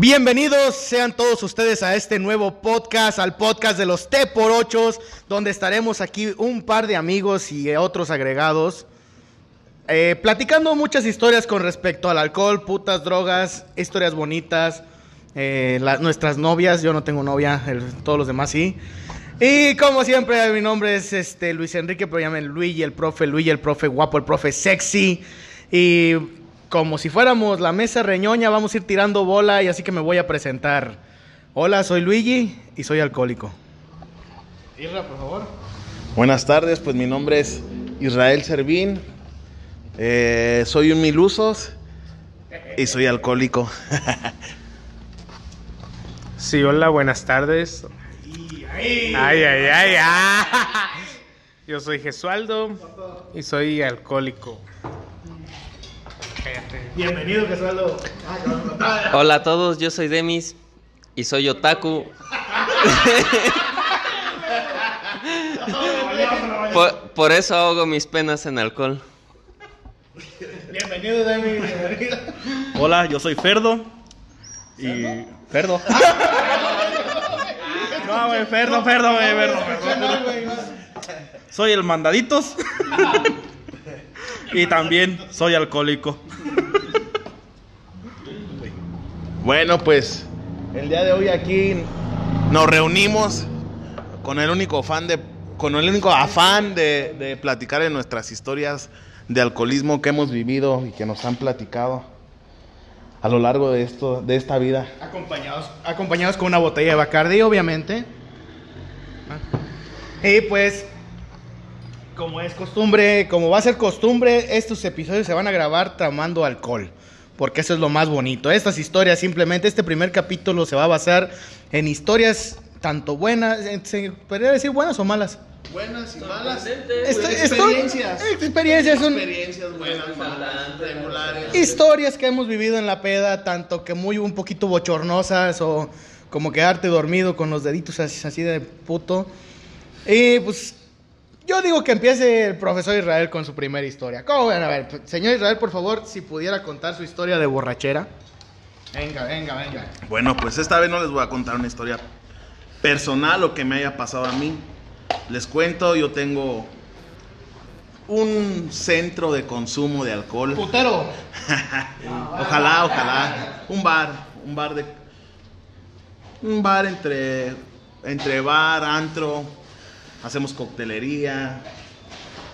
Bienvenidos sean todos ustedes a este nuevo podcast, al podcast de los T por 8 donde estaremos aquí un par de amigos y otros agregados, eh, platicando muchas historias con respecto al alcohol, putas, drogas, historias bonitas, eh, nuestras novias, yo no tengo novia, todos los demás sí. Y como siempre, mi nombre es este Luis Enrique, pero llamen Luigi, el profe, Luigi, el profe guapo, el profe sexy. Y como si fuéramos la mesa reñoña, vamos a ir tirando bola y así que me voy a presentar. Hola, soy Luigi y soy alcohólico. Irra, por favor. Buenas tardes, pues mi nombre es Israel Servín, eh, soy un milusos y soy alcohólico. Sí, hola, buenas tardes. Ay, ay, ay, ah. Yo soy Gesualdo y soy alcohólico. Cállate. Bienvenido, Gesualdo. Hola a todos, yo soy Demis y soy otaku. por, por eso ahogo mis penas en alcohol. Bienvenido, Demi. Hola, yo soy Ferdo. Y. Ferdo. No, güey, Ferdo, Ferdo, güey, Ferdo, Ferdo. Soy el mandaditos. Y también soy alcohólico. Bueno, pues el día de hoy aquí nos reunimos con el único fan de, con el único afán de, de platicar de nuestras historias de alcoholismo que hemos vivido y que nos han platicado a lo largo de esto, de esta vida. Acompañados, acompañados con una botella de Bacardi, obviamente. Y pues, como es costumbre, como va a ser costumbre, estos episodios se van a grabar tramando alcohol. Porque eso es lo más bonito. Estas historias, simplemente, este primer capítulo se va a basar en historias tanto buenas, eh, ¿se podría decir buenas o malas? Buenas y malas. Esto- esto- experiencias son Experiencias buenas, malas, regulares. historias que hemos vivido en la peda, tanto que muy un poquito bochornosas o como quedarte dormido con los deditos así, así de puto. Y pues yo digo que empiece el profesor Israel con su primera historia. ¿Cómo ven? A ver, señor Israel, por favor, si pudiera contar su historia de borrachera. Venga, venga, venga. Bueno, pues esta vez no les voy a contar una historia personal o que me haya pasado a mí. Les cuento, yo tengo un centro de consumo de alcohol. Putero. Ojalá, ojalá. Un bar, un bar de un bar entre entre bar, antro, hacemos coctelería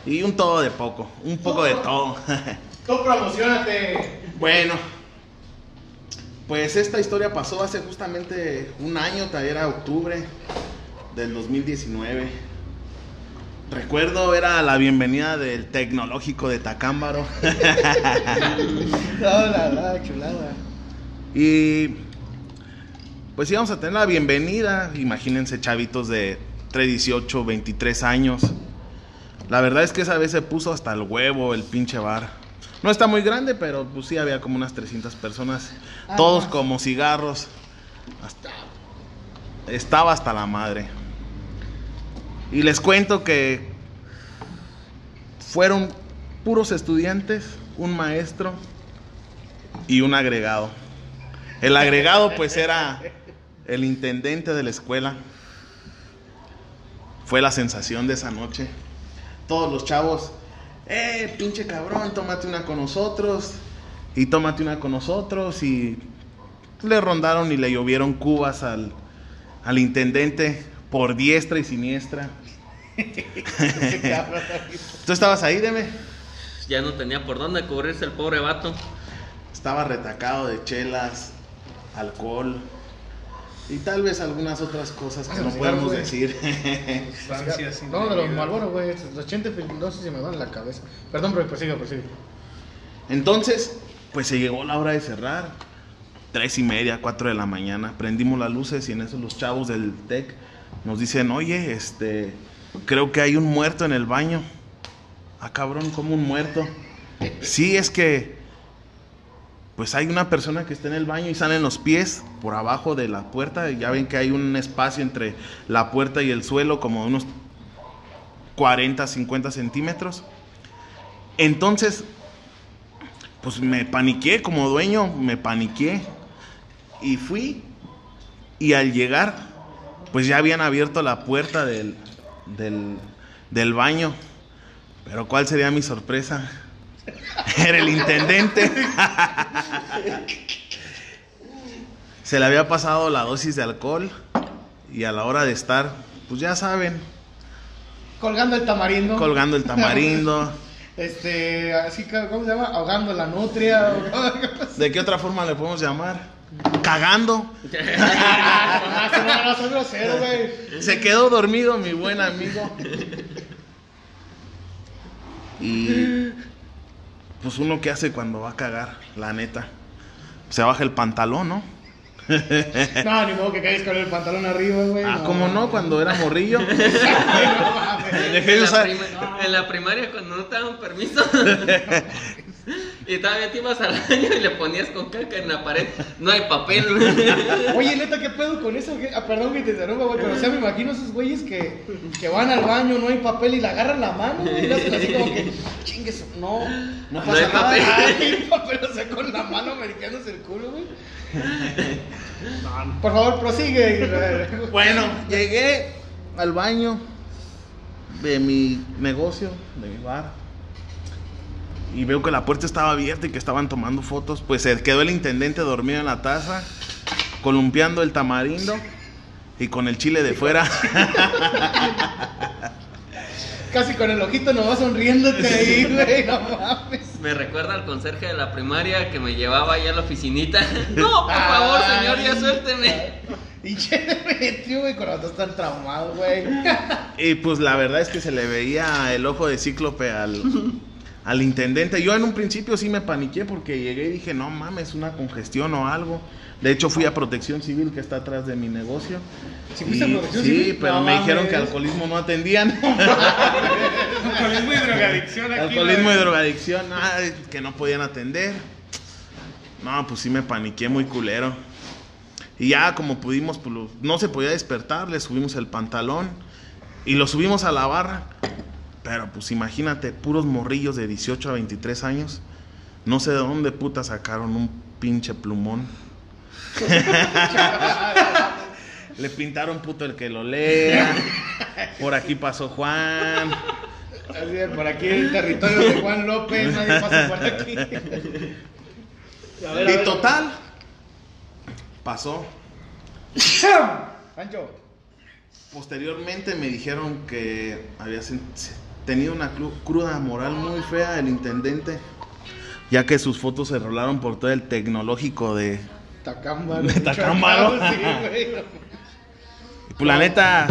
y un todo de poco, un poco de todo. Tú promocionate. Bueno, pues esta historia pasó hace justamente un año, todavía era octubre del 2019. Recuerdo, era la bienvenida del tecnológico de Tacámbaro. No, la, la chulada. y pues íbamos a tener la bienvenida, imagínense chavitos de 3, 18, 23 años. La verdad es que esa vez se puso hasta el huevo el pinche bar. No está muy grande, pero pues sí había como unas 300 personas. Todos Ah. como cigarros. Hasta- estaba hasta la madre. Y les cuento que fueron puros estudiantes, un maestro y un agregado. El agregado pues era el intendente de la escuela. Fue la sensación de esa noche. Todos los chavos, eh, pinche cabrón, tómate una con nosotros. Y tómate una con nosotros. Y le rondaron y le llovieron cubas al, al intendente por diestra y siniestra. ¿Tú estabas ahí, deme? Ya no tenía por dónde cubrirse el pobre vato. Estaba retacado de chelas, alcohol y tal vez algunas otras cosas que no podemos güey. decir. No, de los Malboro, güey. Los 80 no sé si me van en la cabeza. Perdón, pero prosigue, prosigue. Entonces, pues se llegó la hora de cerrar. Tres y media, cuatro de la mañana. Prendimos las luces y en eso los chavos del TEC nos dicen, oye, este, creo que hay un muerto en el baño. Ah, cabrón, como un muerto. Sí, es que, pues hay una persona que está en el baño y salen los pies por abajo de la puerta. Ya ven que hay un espacio entre la puerta y el suelo, como unos 40, 50 centímetros. Entonces, pues me paniqué como dueño, me paniqué. Y fui y al llegar, pues ya habían abierto la puerta del, del baño. Pero ¿cuál sería mi sorpresa? Era el intendente. Se le había pasado la dosis de alcohol y a la hora de estar, pues ya saben, Colgando el tamarindo. colgando el tamarindo. Este, así que, ¿cómo se llama? Ahogando la nutria. ¿De qué otra forma le podemos llamar? Cagando. Se quedó dormido mi buen amigo. Y pues uno qué hace cuando va a cagar, la neta. Se baja el pantalón, ¿no? No, ni modo que caigas con el pantalón arriba, güey. Ah, ¿cómo no? Cuando era morrillo. No. Dejé de la, usar. en la primaria cuando no te daban permiso y todavía te ibas al baño y le ponías con caca en la pared, no hay papel. Oye, neta, ¿qué pedo con eso? ¿Qué- ah, perdón que te interrumpa, güey, pero o sea, me imagino esos güeyes que, que van al baño, no hay papel y le agarran la mano y le hacen así como que, chingues, no, no pasa hay nada. papel. Ay, hay papel, o sea, con la mano americándose el culo, güey. Por favor, prosigue. Bueno, llegué al baño de mi negocio, de mi bar. Y veo que la puerta estaba abierta y que estaban tomando fotos. Pues se quedó el intendente dormido en la taza, columpiando el tamarindo y con el chile de fuera. Casi con el ojito nomás sonriéndote ahí, güey, no mames. Me recuerda al conserje de la primaria que me llevaba allá a la oficinita. No, por favor, Ay. señor, ya suélteme. Y metió, güey, con los dos tan traumado, güey. Y pues la verdad es que se le veía el ojo de cíclope al, al intendente. Yo en un principio sí me paniqué porque llegué y dije, no mames, una congestión o algo. De hecho fui a Protección Civil que está atrás de mi negocio. ¿Sí a Protección sí, Civil? pero No me dijeron que alcoholismo no atendían. Alcoholismo y drogadicción aquí. alcoholismo y drogadicción, que no podían atender. No, pues sí me paniqué muy culero. Y ya como pudimos, pues no se podía despertar, le subimos el pantalón y lo subimos a la barra. Pero pues imagínate, puros morrillos de 18 a 23 años. No sé de dónde puta sacaron un pinche plumón. Le pintaron puto el que lo lea. Por aquí pasó Juan. Así de, por aquí el territorio de Juan López, nadie pasa por aquí. A ver, a Y ver. total, pasó. Pancho. Posteriormente me dijeron que había tenido una cru- cruda moral muy fea el intendente, ya que sus fotos se rolaron por todo el tecnológico de... Tacámbaro. De Tacámbaro. Sí, Pues la neta,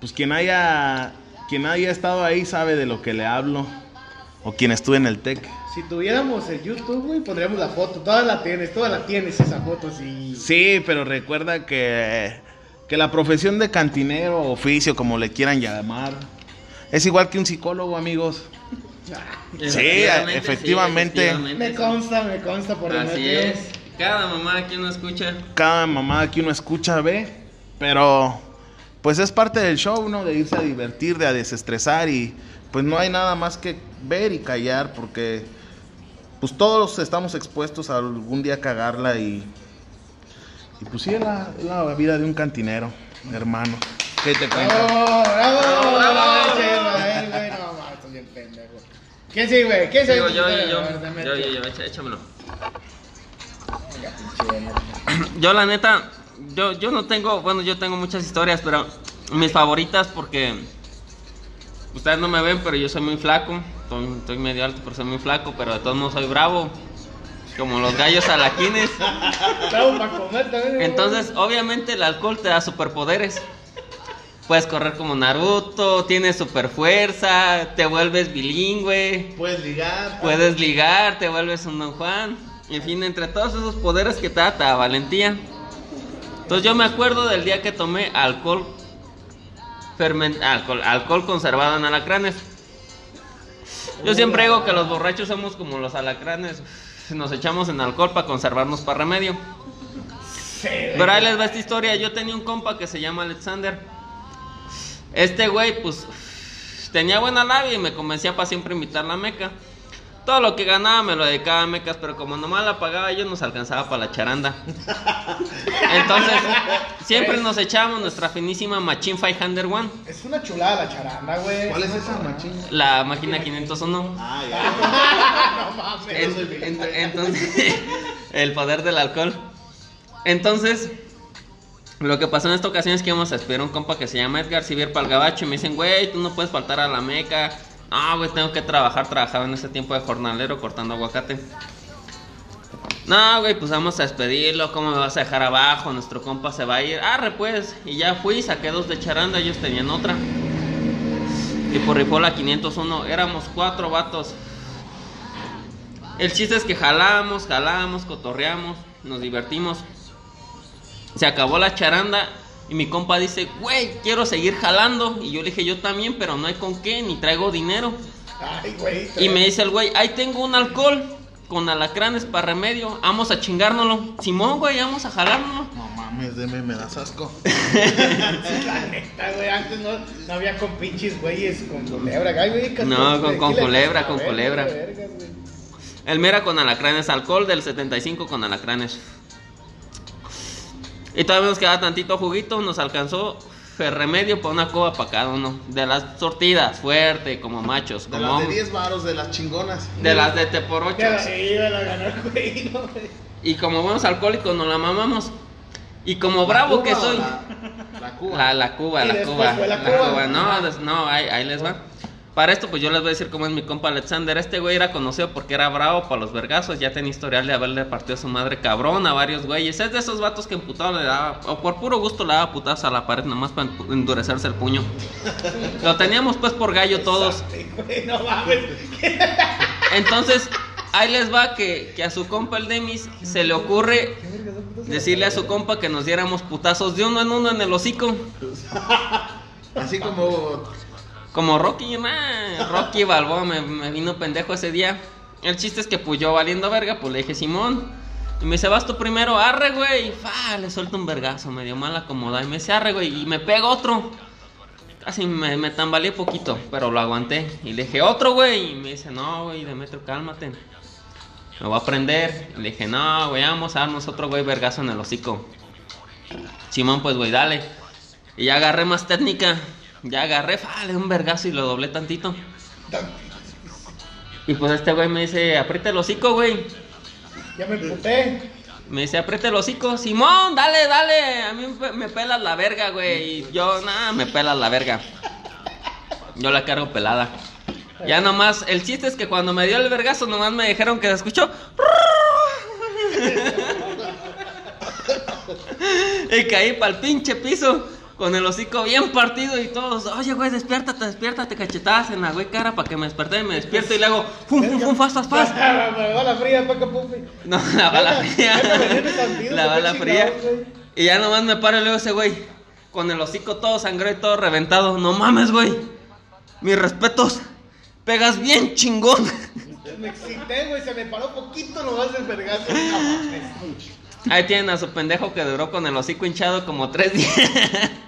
pues quien haya, quien haya estado ahí sabe de lo que le hablo, o quien estuve en el TEC. Si tuviéramos el YouTube, güey, pondríamos la foto. Toda la tienes, toda la tienes esa foto, sí. Sí, pero recuerda que, que la profesión de cantinero, oficio, como le quieran llamar, es igual que un psicólogo, amigos. Efectivamente, efectivamente. Me consta, me consta por Así Demetrio. es. Cada mamá que uno escucha. cada mamá que uno escucha ve, pero pues es parte del show, ¿no? De irse a divertir, de a desestresar y pues no hay nada más que ver y callar porque pues todos estamos expuestos a algún día cagarla y, y pues sí es la, es la vida de un cantinero, hermano. ¿Qué te cuento? ¡Bravo! ¡Bravo! ¡Bravo, bravo! Che, Israel, güey, no mames, estás bien pendejo. ¿Quién sigue, güey? ¿Quién? Digo, yo, yo, yo, yo, yo, échamelo. Yo la neta, yo, yo no tengo, bueno, yo tengo muchas historias, pero mis favoritas porque ustedes no me ven, pero yo soy muy flaco, estoy, estoy medio alto, pero soy muy flaco, pero de todos modos soy bravo, como los gallos alaquines. Entonces, obviamente el alcohol te da superpoderes. Puedes correr como Naruto, tienes super fuerza, te vuelves bilingüe, Puedes ligar. puedes ligar, te vuelves un Don Juan. En fin, entre todos esos poderes que te da valentía. Entonces yo me acuerdo del día que tomé alcohol, ferment- alcohol, alcohol conservado en alacranes. Yo siempre digo que los borrachos somos como los alacranes. Nos echamos en alcohol para conservarnos para remedio. Pero ahí les va esta historia. Yo tenía un compa que se llama Alexander. Este güey, pues, tenía buena labia y me convencía para siempre invitar la meca. Todo lo que ganaba me lo dedicaba a mecas, pero como nomás la pagaba yo nos alcanzaba para la charanda. Entonces, siempre nos echábamos nuestra finísima Machine 501, Es una chulada la charanda, güey. ¿Cuál es esa machín? la máquina 501. Ah, ya. No mames. En- en- entonces, el poder del alcohol. Entonces, lo que pasó en esta ocasión es que íbamos a esperar a un compa que se llama Edgar Civier Palgabacho y me dicen, güey, tú no puedes faltar a la meca. No, güey, tengo que trabajar. Trabajaba en ese tiempo de jornalero cortando aguacate. No, güey, pues vamos a despedirlo. ¿Cómo me vas a dejar abajo? Nuestro compa se va a ir. Arre, pues. Y ya fui, saqué dos de charanda. Ellos tenían otra. Y por rifó la 501. Éramos cuatro vatos. El chiste es que jalamos, jalamos, cotorreamos, nos divertimos. Se acabó la charanda y mi compa dice, güey, quiero seguir jalando. Y yo le dije, yo también, pero no hay con qué, ni traigo dinero. Ay, güey. Y me dice el güey, ahí tengo un alcohol con alacranes para remedio, vamos a chingárnoslo. Simón, güey, vamos a jalárnoslo. No mames, deme, me das asco. La neta, güey. Antes no, no había con pinches güeyes con culebra. Ay, güey, que- No, con- ¿qué con le- culebra, con culebra. vergas. El mera con alacranes, alcohol del 75 con alacranes. Y todavía nos quedaba tantito juguito, nos alcanzó remedio para una coba para cada uno. De las sortidas, fuerte, como machos, De como las de hombres. 10 varos, de las chingonas. De las de te por ocho. Y como buenos alcohólicos nos la mamamos. Y como bravo ¿La que soy. La, la Cuba. La, la Cuba, la Cuba. la la Cuba. Cuba. No, no, ahí, ahí les va. Para esto, pues yo les voy a decir cómo es mi compa Alexander. Este güey era conocido porque era bravo para los vergazos. Ya tenía historial de haberle partido a su madre cabrón a varios güeyes. Es de esos vatos que emputado le daba, o por puro gusto le daba putazos a la pared, nomás para endurecerse el puño. Lo teníamos pues por gallo todos. Entonces, ahí les va que, que a su compa el Demis se le ocurre decirle a su compa que nos diéramos putazos de uno en uno en el hocico. Así como. Como Rocky, nah, Rocky Balboa me, vino pendejo ese día. El chiste es que pues yo valiendo verga, pues le dije Simón. Y me dice, vas tú primero, arre, güey. Fa, le suelto un vergazo, medio mal acomodado. Y me dice, arre, güey. Y me pega otro. Casi me, me tambaleé poquito, pero lo aguanté. Y le dije, otro, güey. Y me dice, no, güey, Demetrio, cálmate. Me voy a prender. Y le dije, no, güey, vamos a darnos otro, güey, vergazo en el hocico. Simón, pues, güey, dale. Y ya agarré más técnica. Ya agarré, fa, le di un vergazo y lo doblé tantito. Y pues este güey me dice, aprieta el hocico, güey. Ya me emputé. Me dice, aprieta el hocico. Simón, dale, dale. A mí me- me pelas la verga, güey. Y yo, nada, me pelas la verga. Yo la cargo pelada. Ya nomás, el chiste es que cuando me dio el vergazo, nomás me dijeron que se escuchó. y caí para el pinche piso. Con el hocico bien partido y todos, oye, güey, despiértate, despiértate, cachetadas en la güey cara para que me desperté y me despierto y le hago, fum, fum, fum, fast, fast, fast. La fría, paca. No, la bala fría. La bala fría. Y ya nomás me paro y luego ese güey, con el hocico todo sangrado y todo reventado. No mames, güey. Mis respetos. Pegas bien chingón. Me excité, güey. Se me paró poquito nomás el vergazo. Ahí tienen a su pendejo que duró con el hocico hinchado como tres días.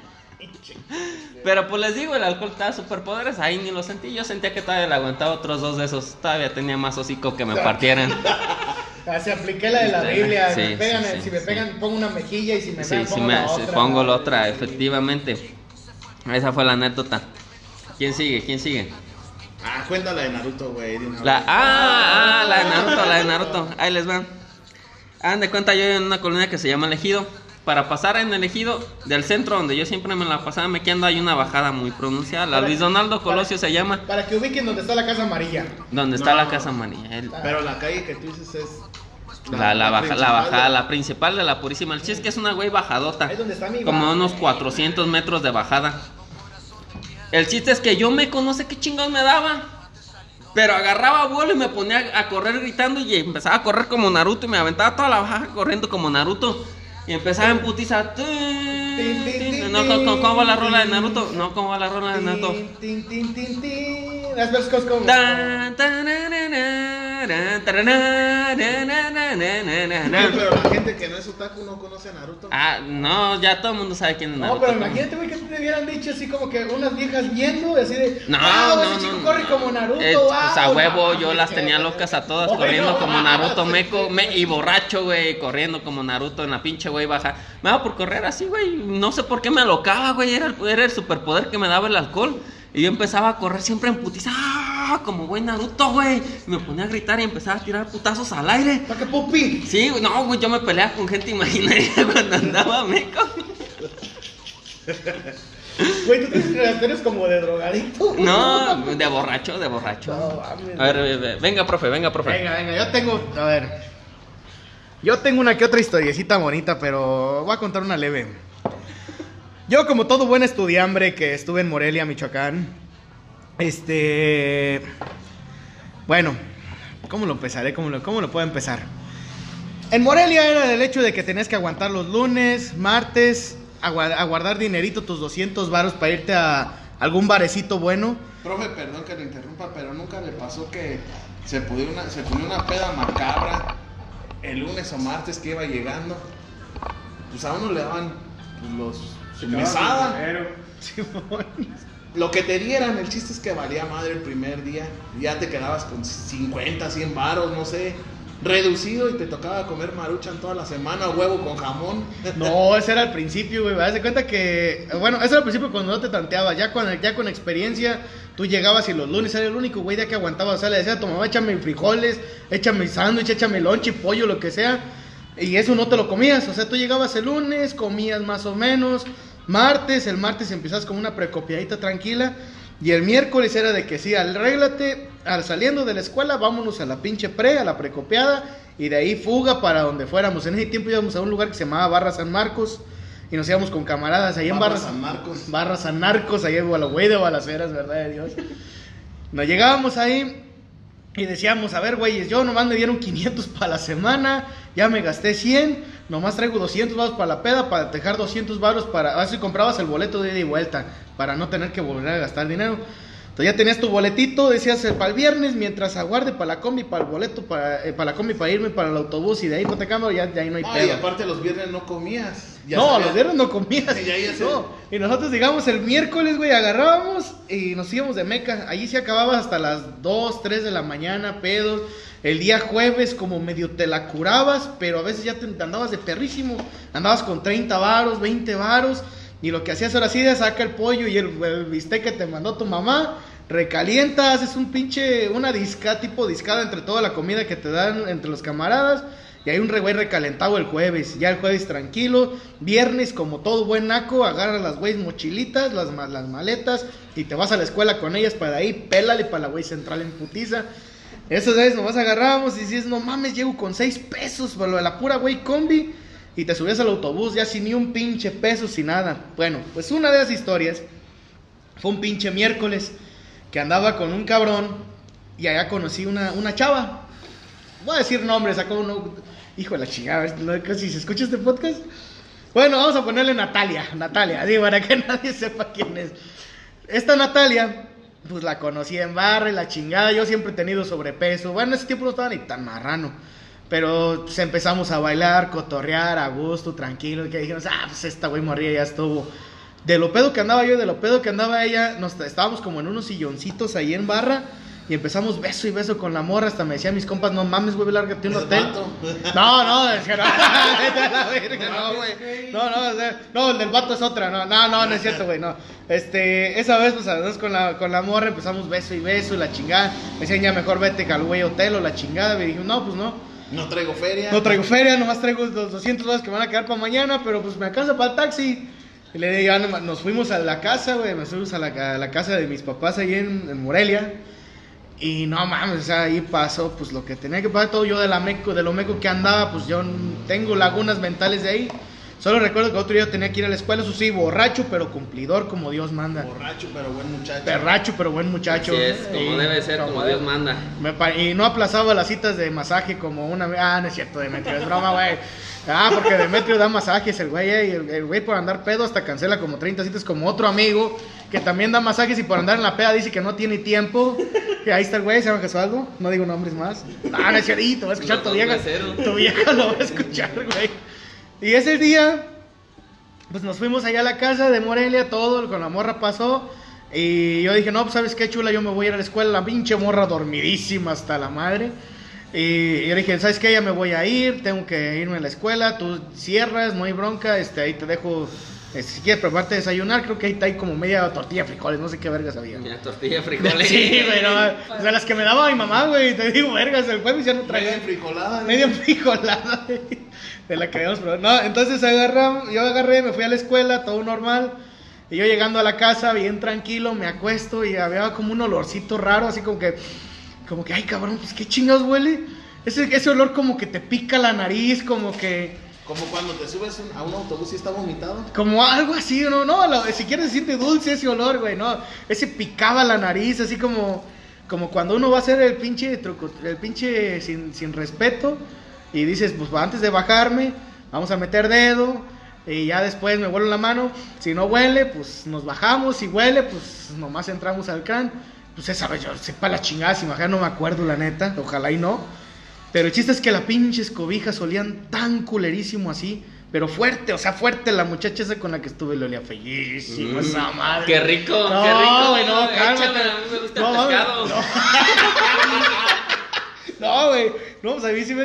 Pero pues les digo, el alcohol estaba superpoderes. Ahí ni lo sentí. Yo sentía que todavía le aguantaba otros dos de esos. Todavía tenía más hocico que me partieran. Ah, Se apliqué la de la Sí, Biblia. sí, me pegan, sí, sí, si me sí. pegan, pongo una mejilla y si me Sí, pegan, pongo me, la sí, otra. pongo la otra, efectivamente. Esa fue la anécdota. ¿Quién sigue? ¿Quién sigue? Ah, cuéntala de Naruto, güey. La, ah, ah, la de Naruto, la de Naruto. Ahí les van. Hagan de cuenta, yo en una colonia que se llama Elegido. Para pasar en Elegido, del centro donde yo siempre me la pasaba mequeando, hay una bajada muy pronunciada. La Para- Luis Donaldo para- Colosio se llama. Para que ubiquen donde está la casa amarilla. Donde está No. la casa. El- Pero la calle que tú dices es. La, la, baja- la bajada, de- la principal de la Purísima. El chiste es que es una güey bajadota. Ahí donde está mi Como bar. unos 400 metros de bajada. El chiste es que yo me conoce qué chingón me daba. Pero agarraba vuelo y me ponía a correr gritando y empezaba a correr como Naruto y me aventaba toda la bajada corriendo como Naruto. Y empezaba en putiza. Tin, No, ¿cómo, va la rola de. Naruto? No, ¿cómo va la rola de Naruto? Las como. Pero la gente que no es otaku no conoce a Naruto. Ah, no, ya todo el mundo sabe quién es No, Naruto. pero imagínate, güey, que te hubieran dicho así como que unas viejas viendo, así de. No, "Wow, no, ese chico no, corre no. como Naruto, Eh, wow". pues a huevo, No, yo las tenía locas a todas corriendo como Naruto meco me- y borracho, güey, corriendo como Naruto en la pinche güey baja. Me daba por correr así, güey. No sé por qué me alocaba, güey. Era, el- era el superpoder que me daba el alcohol. Y yo empezaba a correr siempre en putiza, ¡ah! como güey Naruto, güey. Y me ponía a gritar y empezaba a tirar putazos al aire. ¿Para qué pupi? Sí, no, güey, yo me peleaba con gente imaginaria cuando andaba meco. Güey, tú tienes relaciones como de drogadito. No, de borracho, de borracho. No. A ver, ve- ve- venga, profe, venga, profe. Venga, venga, yo tengo. A ver. Yo tengo una que otra historiecita bonita, pero voy a contar una leve. Yo, como todo buen estudiambre que estuve en Morelia, Michoacán, este. Bueno, ¿cómo lo empezaré? ¿Cómo lo, cómo lo puedo empezar? En Morelia era el hecho de que tenías que aguantar los lunes, martes, agua- a guardar dinerito, tus 200 varos para irte a algún barecito bueno. Profe, perdón que le interrumpa, pero nunca le pasó que se ponía una, peda macabra el lunes o martes que iba llegando. Pues a uno le daban los mesada, lo que te dieran. El chiste es que valía madre el primer día. Ya te quedabas con 50, 100 varos, no sé. Reducido y te tocaba comer maruchan toda la semana, huevo con jamón. No, ese era el principio, güey. Haz de cuenta que. Bueno, ese era el principio cuando no te tanteabas. Ya con, ya con experiencia, tú llegabas y los lunes era el único güey de que aguantaba. O sea, le decía a tu mamá, échame frijoles, échame sándwich, échame lonche, pollo, lo que sea. Y eso no te lo comías. O sea, tú llegabas el lunes, comías más o menos. Martes, el martes empezabas con una precopiadita tranquila. Y el miércoles era de que sí, arréglate, al saliendo de la escuela, vámonos a la pinche pre, a la precopiada, y de ahí fuga para donde fuéramos. En ese tiempo íbamos a un lugar que se llamaba Barra San Marcos, y nos íbamos con camaradas ahí en Barra Barra San Marcos. Barra San Marcos, ahí en Gualagüey de Balaceras, verdad de Dios. Nos llegábamos ahí y decíamos, a ver, güeyes, yo nomás me dieron 500 para la semana, ya me gasté 100, nomás traigo 200 baros para la peda, para dejar 200 baros para... A ver si comprabas el boleto de ida y vuelta, para no tener que volver a gastar dinero. Entonces ya tenías tu boletito, decías eh, para el viernes, mientras aguarde para la combi, para el boleto, para, eh, para la combi, para irme para el autobús y de ahí no te cambio, ya, ya ahí no hay No, pedo. y aparte los viernes no comías. Ya no, sabías- los viernes no comías. Sí, ya. No. Y nosotros, digamos, el miércoles, güey, agarrábamos y nos íbamos de meca. Allí se acababa hasta las 2, 3 de la mañana, pedos. El día jueves, como medio te la curabas, pero a veces ya te, andabas de perrísimo. Andabas con 30 varos, 20 varos. Y lo que hacías ahora sí, de saca el pollo y el, el bistec que te mandó tu mamá. Recalienta, haces un pinche, una disca, tipo discada entre toda la comida que te dan entre los camaradas. Y hay un güey recalentado el jueves. Ya el jueves tranquilo. Viernes, como todo buen naco, agarras las güeyes mochilitas, las, las maletas. Y te vas a la escuela con ellas para ahí. Pélale para la güey central en putiza. Esos días nomás agarrábamos y dices, no mames, llego con seis pesos por lo de la pura güey combi. Y te subías al autobús ya sin ni un pinche peso, sin nada. Bueno, pues una de las historias fue un pinche miércoles que andaba con un cabrón y allá conocí una, una chava. Voy a decir nombres, sacó uno. Hijo de la chingada, casi se escucha este podcast. Bueno, vamos a ponerle Natalia. Natalia, así para que nadie sepa quién es. Esta Natalia, pues la conocí en barra y la chingada. Yo siempre he tenido sobrepeso. Bueno, en ese tiempo no estaba ni tan marrano. Pero pues, empezamos a bailar, cotorrear, a gusto, tranquilo. Y que dijimos, ah, pues esta güey morría ya estuvo. De lo pedo que andaba yo, de lo pedo que andaba ella, nos estábamos como en unos silloncitos ahí en barra. Y empezamos beso y beso con la morra. Hasta me decían mis compas, no mames, güey, lárgate un Es hotel. No, no, decía, no, vete a la verga, no, güey. No, no, o sea, no, el del vato es otra, no, no, no, no es cierto, güey, no. Este, esa vez, pues, además con la, con la morra empezamos beso y beso y la chingada. Me decían, ya mejor vete al güey hotel o la chingada. Me dije, no, pues no. No traigo feria. No traigo feria, nomás traigo los 200 dólares que me van a quedar para mañana, pero pues me alcanza para el taxi. Le ya nomás- nos fuimos a la casa, güey, nos fuimos a la, a la casa de mis papás ahí en, en Morelia. Y no mames, o sea, ahí pasó pues lo que tenía que pasar todo yo de la meco, de lo meco que andaba, pues yo tengo lagunas mentales de ahí. Solo recuerdo que otro día tenía que ir a la escuela, eso sí, borracho, pero cumplidor como Dios manda. Borracho, pero buen muchacho. Perracho, pero buen muchacho. Así es, como Y- debe ser, como Dios manda. Me y no aplazaba las citas de masaje como una vez. Ah, no es cierto, Demetrio, es broma, güey. Ah, porque Demetrio da masajes, el güey, eh, y el güey por andar pedo hasta cancela como 30 citas como otro amigo que también da masajes y por andar en la peda dice que no tiene tiempo. Que ahí está el güey, se llama Jesualdo, no digo nombres más. Ah, no es cierto, va a escuchar tu vieja. Tu vieja lo va a escuchar, güey. Y ese día, pues nos fuimos allá a la casa de Morelia, todo, con la morra pasó. Y yo dije, no, pues sabes qué chula, yo me voy a ir a la escuela, la pinche morra dormidísima hasta la madre. Y yo dije, ¿sabes qué? Ya me voy a ir, tengo que irme a la escuela, tú cierras, no hay bronca, este, ahí te dejo, este, si quieres prepararte desayunar, creo que ahí está ahí como media tortilla de frijoles, no sé qué vergas había. Ya, tortilla de frijoles. Sí, pero, o sea, las que me daba mi mamá, güey, te digo, vergas, el jueves ya no traía. Media frijolada. Medio frijolada güey, de la habíamos probado. No, entonces agarramos, yo agarré, me fui a la escuela, todo normal. Y yo llegando a la casa, bien tranquilo, me acuesto y había como un olorcito raro, así como que, como que, ay cabrón, pues qué chingados huele. Ese, ese olor como que te pica la nariz, como que, Como cuando te subes a un autobús y está vomitado. como algo así, no, no, lo- si quieres decirte dulce ese olor, güey, no, ese picaba la nariz, así como, como cuando uno va a hacer el pinche truco, el pinche sin, sin respeto y dices, pues antes de bajarme, vamos a meter dedo y ya después me vuelo la mano, si no huele, pues nos bajamos, si huele, pues nomás entramos al can, pues esa vez yo sepa la chingada, si bajar no me acuerdo la neta, ojalá y no. Pero el chiste es que las pinches cobijas olían tan culerísimo así, pero fuerte, o sea, fuerte. La muchacha esa con la que estuve le olía feísimo, esa madre. Mm. Qué rico, No, qué rico. güey, no, cálmate. Échame, a mí me gusta No, el pescado. No, güey, no, pues a mí sí me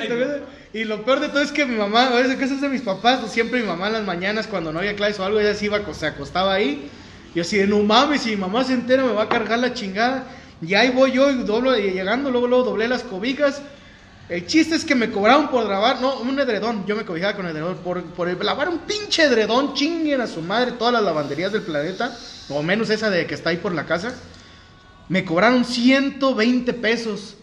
Y lo peor de todo es que mi mamá, a veces es de mis papás, pues siempre mi mamá en las mañanas cuando no había clases o algo, ella sí iba, se acostaba ahí. Y así de, no mames, si mi mamá se entera me va a cargar la chingada. Y ahí voy yo y doblo, y llegando, luego, luego doblé las cobijas. El chiste es que me cobraron por lavar, no, un edredón, yo me cobijaba con edredón, por, por el- lavar un pinche edredón, chinguen a su madre todas las lavanderías del planeta, o menos esa de que está ahí por la casa, me cobraron 120 pesos.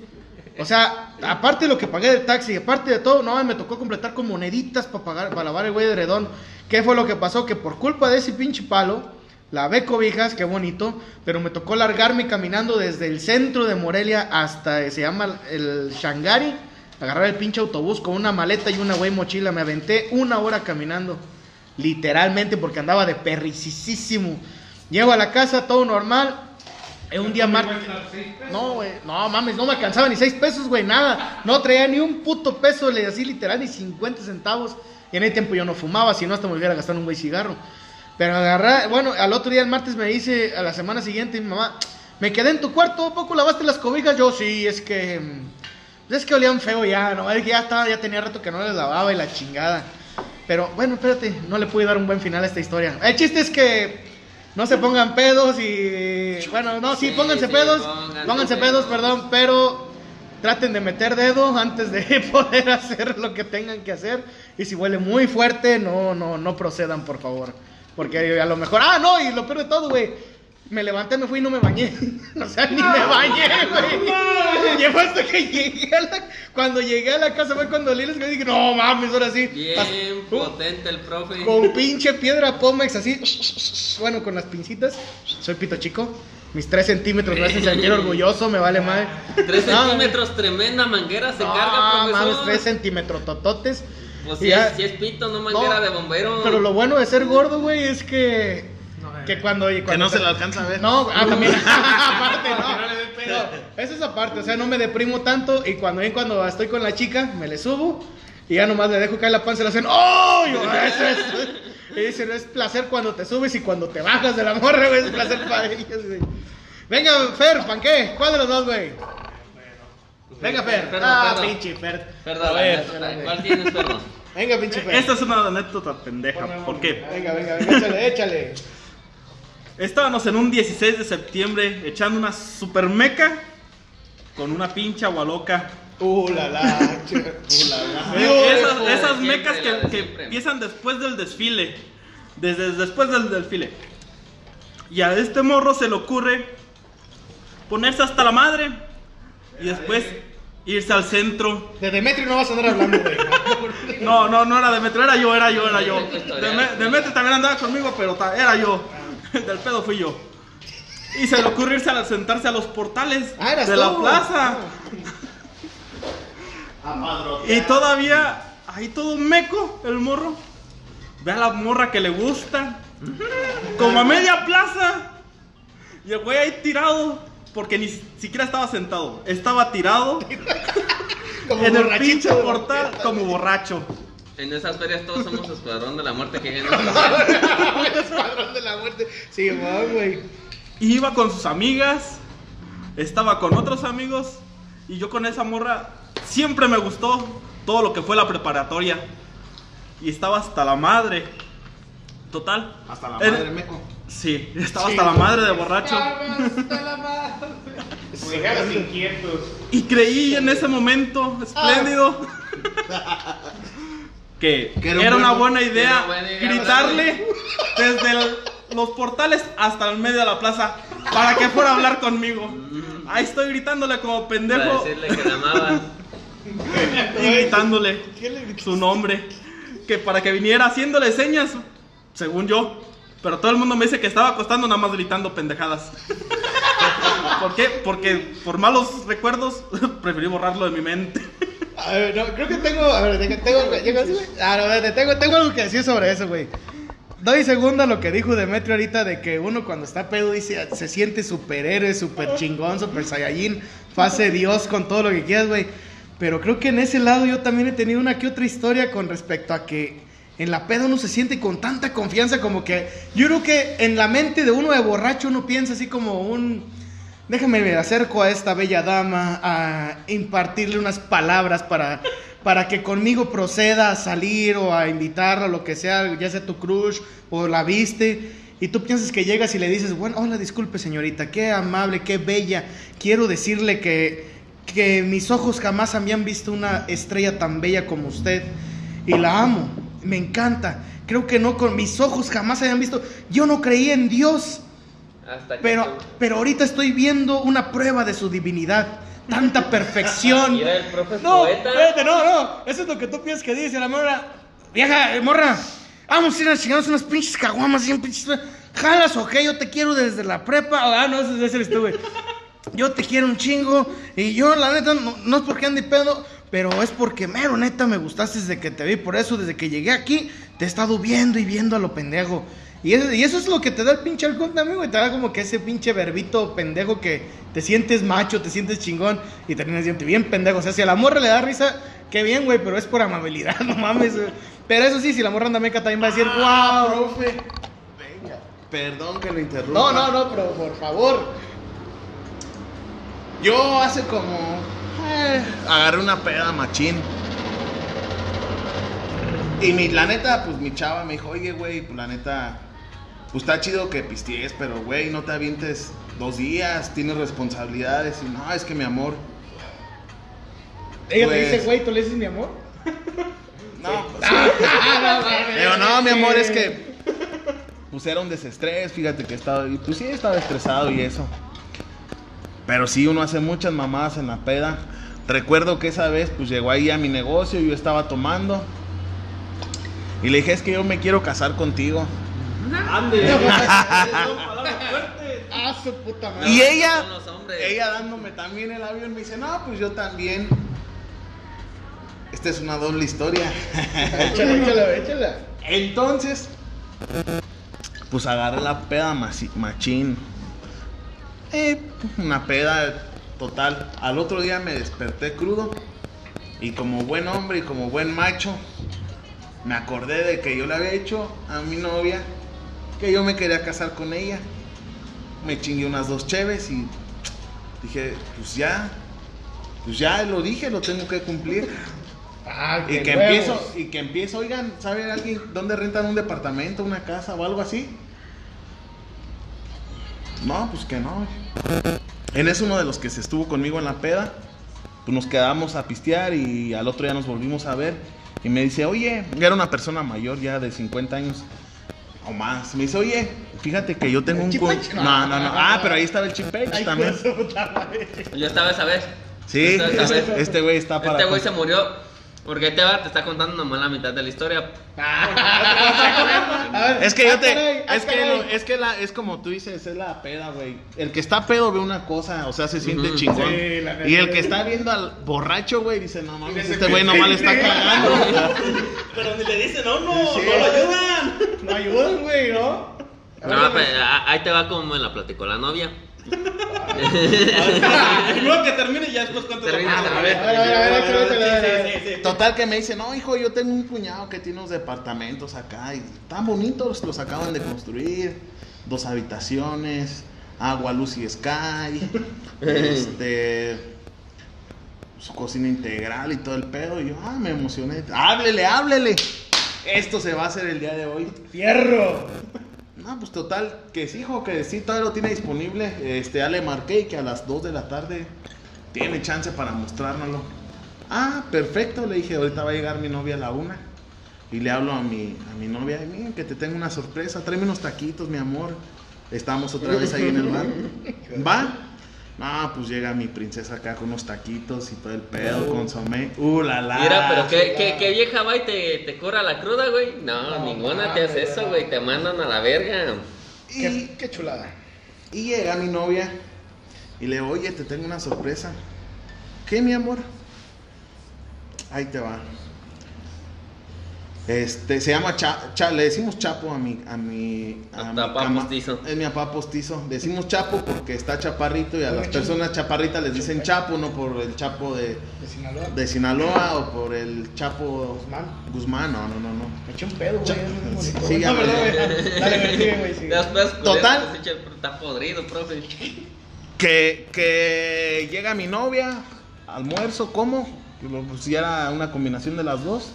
O sea, aparte de lo que pagué del taxi, aparte de todo, no, me tocó completar con moneditas para pagar, para lavar el güey de edredón. ¿Qué fue lo que pasó? Que por culpa de ese pinche palo, lavé cobijas, qué bonito, pero me tocó largarme caminando desde el centro de Morelia hasta, se llama el Shangari, agarrar el pinche autobús con una maleta y una güey mochila, me aventé una hora caminando, literalmente porque andaba de perricisísimo. Llego a la casa, todo normal, es un día martes. No, güey, no mames, no me alcanzaba ni seis pesos, güey, nada. No traía ni un puto peso, le así literal, ni 50 centavos. Y en ese tiempo yo no fumaba, si no hasta me hubiera gastado un güey cigarro. Pero agarré, bueno, al otro día, el martes, me dice, a la semana siguiente, mi mamá, me quedé en tu cuarto, ¿a poco lavaste las cobijas? Yo, sí, es que, mm, es que olían feo ya, ¿no? Es que ya estaba, ya tenía rato que no les lavaba y la chingada. Pero bueno, espérate, no le pude dar un buen final a esta historia. El chiste es que no se pongan pedos y. Bueno, no, sí, Sí, pónganse sí, pedos. pónganse Pónganse pedos, pedos. perdón, pero traten de meter dedo antes de poder hacer lo que tengan que hacer. Y si huele muy fuerte, no, no, no procedan, por favor. Porque a lo mejor. Ah, no, y lo peor de todo, güey. Me levanté, me fui y no me bañé. o sea, ni me bañé, güey. Llegó hasta que llegué a la. Cuando llegué a la casa fue cuando leí les dije, no mames, ahora sí. Bien Uh, potente el profe. con pinche piedra Pomex así, bueno, con las pincitas. Soy pito chico. Mis 3 centímetros me hacen sentir orgulloso, me vale madre. Tres No, centímetros, tremenda manguera se no, carga, profesor. mames, 3 centímetros tototes. Pues si, ya- es, si es pito, no manguera No, de bombero. Pero lo bueno de ser gordo, güey, es que. Que cuando. Que cuando no se le alcanza a ver. No, ah, también. aparte, no. No, Esa es aparte, o sea, no me deprimo tanto. Y cuando bien cuando estoy con la chica, me le subo. Y ya nomás le dejo caer la panza y le hacen ¡Oh! Yo, eso es. Y dicen, es placer cuando te subes y cuando te bajas de la morra, güey, es placer para ellos, güey. Venga, Fer, ¿pan qué? ¿Cuál de los dos, güey? Venga, Fer. Perdón, ah, perdón. pinche Fer. Perdón, A ver. perdón, ¿cuál tienes, perdón? Venga, pinche Fer. Esta es una anécdota pendeja. ¿Por qué? Venga, venga, venga, échale, échale. Estábamos en un 16 de septiembre echando una super meca con una pincha gualoca. Uh, la la, uh, la la. Eh, esas esas mecas que, empiezan después del desfile. Desde después del desfile. Y a este morro se le ocurre ponerse hasta la madre. Y después irse al centro. De Demetrio no vas a andar hablando, güey. No, no, no era Demetrio, era yo, era yo, era yo. Demetrio también andaba conmigo, pero era yo. Del pedo fui yo. Y se le ocurrió irse a sentarse a los portales Ah, de la plaza. Y todavía, ahí todo meco, el morro. Ve a la morra que le gusta. Como a media plaza. Y el güey ahí tirado. Porque ni siquiera estaba sentado. Estaba tirado Como en el pinche portal como borracho. En esas ferias todos somos escuadrón de la muerte que. El escuadrón de la muerte. Sí, güey. Y iba con sus amigas. Estaba con otros amigos. Y yo con esa morra siempre me gustó todo lo que fue la preparatoria. Y estaba hasta la madre. Total. Hasta la En- madre meco. Sí, estaba Sí. hasta la madre de borracho. Hasta la madre. Inquietos. Y creí en ese momento espléndido que, Que era era, un una buen- idea era buena idea, gritarle desde el- los portales hasta el medio de la plaza para que fuera a hablar conmigo. Ahí estoy gritándole como Para pendejo decirle que la amabas. y gritándole su nombre. Que para que viniera haciéndole señas, según yo. Pero todo el mundo me dice que estaba acostando nada más gritando pendejadas. ¿Por qué? Porque por malos recuerdos preferí borrarlo de mi mente. A ver, no, creo que tengo. A ver, tengo. Ah, tengo, tengo algo que decir sobre eso, güey. Doy segunda lo que dijo Demetrio ahorita de que uno cuando está pedo dice, se siente superhéroe, super chingón, super saiyajin, fase Dios con todo lo que quieras, güey. Pero creo que en ese lado yo también he tenido una que otra historia con respecto a que en la peda uno se siente con tanta confianza como que yo creo que en la mente de uno de borracho uno piensa así como un déjame me acerco a esta bella dama a impartirle unas palabras para para que conmigo proceda a salir o a invitarla lo que sea, ya sea tu crush o la viste. Y tú piensas que llegas y le dices, bueno, hola, disculpe señorita, qué amable, qué bella, quiero decirle que, que mis ojos jamás habían visto una estrella tan bella como usted. Y la amo, me encanta, creo que no, con mis ojos jamás habían visto, yo no creía en Dios, Hasta pero, tú- pero ahorita estoy viendo una prueba de su divinidad, tanta perfección. El profe No, poeta. espérate, no, no. Eso es lo que tú piensas que dice la morra. Vieja, eh, morra, vamos a ir a chingarnos unas pinches caguamas y un pinches. Jalas, ok, yo te quiero desde la prepa. Ah, no, ese ese eres tú, güey. Yo te quiero un chingo. Y yo, la neta, no, no es porque ande pedo, pero es porque mero, neta, me gustaste desde que te vi. Por eso, desde que llegué aquí, te he estado viendo y viendo a lo pendejo. Y eso, y eso es lo que te da el pinche alcohol también, güey. Te da como que ese pinche verbito pendejo que te sientes macho, te sientes chingón y terminas siendo bien pendejo. O sea, si a la morra le da risa, qué bien, güey, pero es por amabilidad, no mames. güey. Pero eso sí, si la morra anda meca también va a decir, wow. profe. Venga. Perdón que lo interrumpa. No, no, no, pero por favor. Yo hace como. eh, agarré una peda machín. Y mi, la neta, pues mi chava me dijo, oye, güey, pues la neta, pues está chido que pistees, pero güey, no te avientes dos días, tienes responsabilidades. Y no, es que mi amor. Ella te Pues- dice, güey, ¿tú le dices mi amor? No, pues, Pero no, mi amor, es que. Pues era un desestrés, fíjate que estaba. y Pues sí, estaba estresado y eso. Pero sí, uno hace muchas mamadas en la peda. Recuerdo que esa vez, pues llegó ahí a mi negocio, yo estaba tomando. Y le dije, es que yo me quiero casar contigo. Ande. Son palabras fuertes. Ah, su puta madre. Y ella, ella dándome también el avión, me dice, no, pues yo también. Esta es una doble historia. Échala, échala, échala. Entonces, pues agarré la peda machín. Eh, una peda total. Al otro día me desperté crudo. Y como buen hombre y como buen macho, me acordé de que yo le había hecho a mi novia que yo me quería casar con ella. Me chingué unas dos cheves y dije, pues ya, pues ya lo dije, lo tengo que cumplir. Ah, Y que empiezo, y que empiezo, oigan, ¿sabe alguien dónde rentan un departamento, una casa o algo así? No, pues que no. En eso uno de los que se estuvo conmigo en la peda, pues nos quedamos a pistear y al otro día nos volvimos a ver. Y me dice, oye, era una persona mayor ya de 50 años o más. Me dice, oye, fíjate que yo tengo un... No, no, no. Ah, pero ahí estaba el Chipech Ay, también. Yo estaba esa vez. Sí, este, vez- este güey está para. Este güey se murió porque ahí te va, te está contando nomás la mitad de la historia. A ver, Es que yo ah, te. caray, ah, Es que, lo- es que la, es como tú dices, es la peda, güey. El que está pedo ve una cosa, o sea, se siente chingón. Sí, la y el que está viendo al borracho, güey, dice, no mames, este güey nomás le está cagando. Pero ni le dicen, no, no, Sí. no lo ayudan. No ayudan, güey, ¿no? No, pero ahí te va como me la platicó la novia. Luego que termine y ya después cuento la Termina, a ver. A ver, a ver, a ver, échale, échale, Sí, échale. sí, sí, sí. Total que me dice, no, hijo, yo tengo un cuñado que tiene unos departamentos acá y están bonitos, los acaban de construir, dos habitaciones, agua, luz y sky, este, su cocina integral y todo el pedo. Y yo, ah, me emocioné, háblele, háblele. Esto se va a hacer el día de hoy. ¡Fierro! No, pues total, que sí, hijo, que sí, todavía lo tiene disponible. Este, ya le marqué y que a las 2 de la tarde tiene chance para mostrárnoslo. Ah, perfecto, le dije, ahorita va a llegar mi novia a la una. Y le hablo a mi, a mi novia, "Ay, miren que te tengo una sorpresa, tráeme unos taquitos, mi amor. Estamos otra vez ahí en el bar. ¿Va? No, pues llega mi princesa acá con unos taquitos y todo el pedo, consomé. Uh, la la. Mira, pero ¿qué, qué, qué vieja va y te, te cura la cruda, güey? No, No, ninguna te hace eso, güey. Te mandan a la verga. Y, Qué, qué chulada. Y llega mi novia y le digo, oye, te tengo una sorpresa. ¿Qué, mi amor? Ahí te va. Este, se llama Cha, Cha- le decimos Chapo a mi, a mi, A mi papá cama. postizo. Es mi papá postizo. Decimos Chapo porque está chaparrito y a las personas chaparritas les dicen Chapo, no por el Chapo de, De Sinaloa. de Sinaloa o por el Chapo Guzmán. Guzmán, no, no, no, no. Me eché un pedo, güey. Sí, no, güey. Dale, güey, sigue. Después, Total. Está podrido, profe. Que, que llega mi novia, almuerzo, como, pues ya era una combinación de las dos.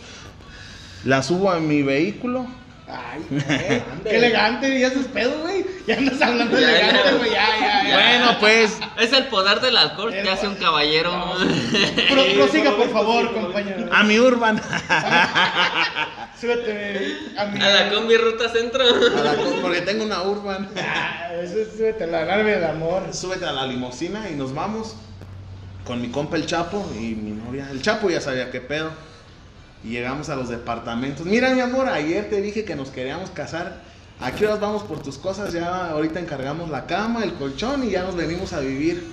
La subo a mi vehículo. Ay, güey. Qué elegante, ya haces pedo, güey. Ya andas hablando Ya, elegante, ya. güey. Ya, ya, ya. Bueno, pues, Es el poder del alcohol que hace un caballero. Pro- prosiga, por favor, compañero. a mi urban. Súbete a mi. A la combi ruta centro. A la co- porque tengo una urban. Ah, eso es- súbete a la nave del amor. Súbete a la limusina y nos vamos con mi compa el Chapo y mi novia. El Chapo ya sabía qué pedo. Y llegamos a los departamentos. Mira, mi amor, ayer te dije que nos queríamos casar. ¿A qué horas vamos por tus cosas? Ya ahorita encargamos la cama, el colchón y ya nos venimos a vivir.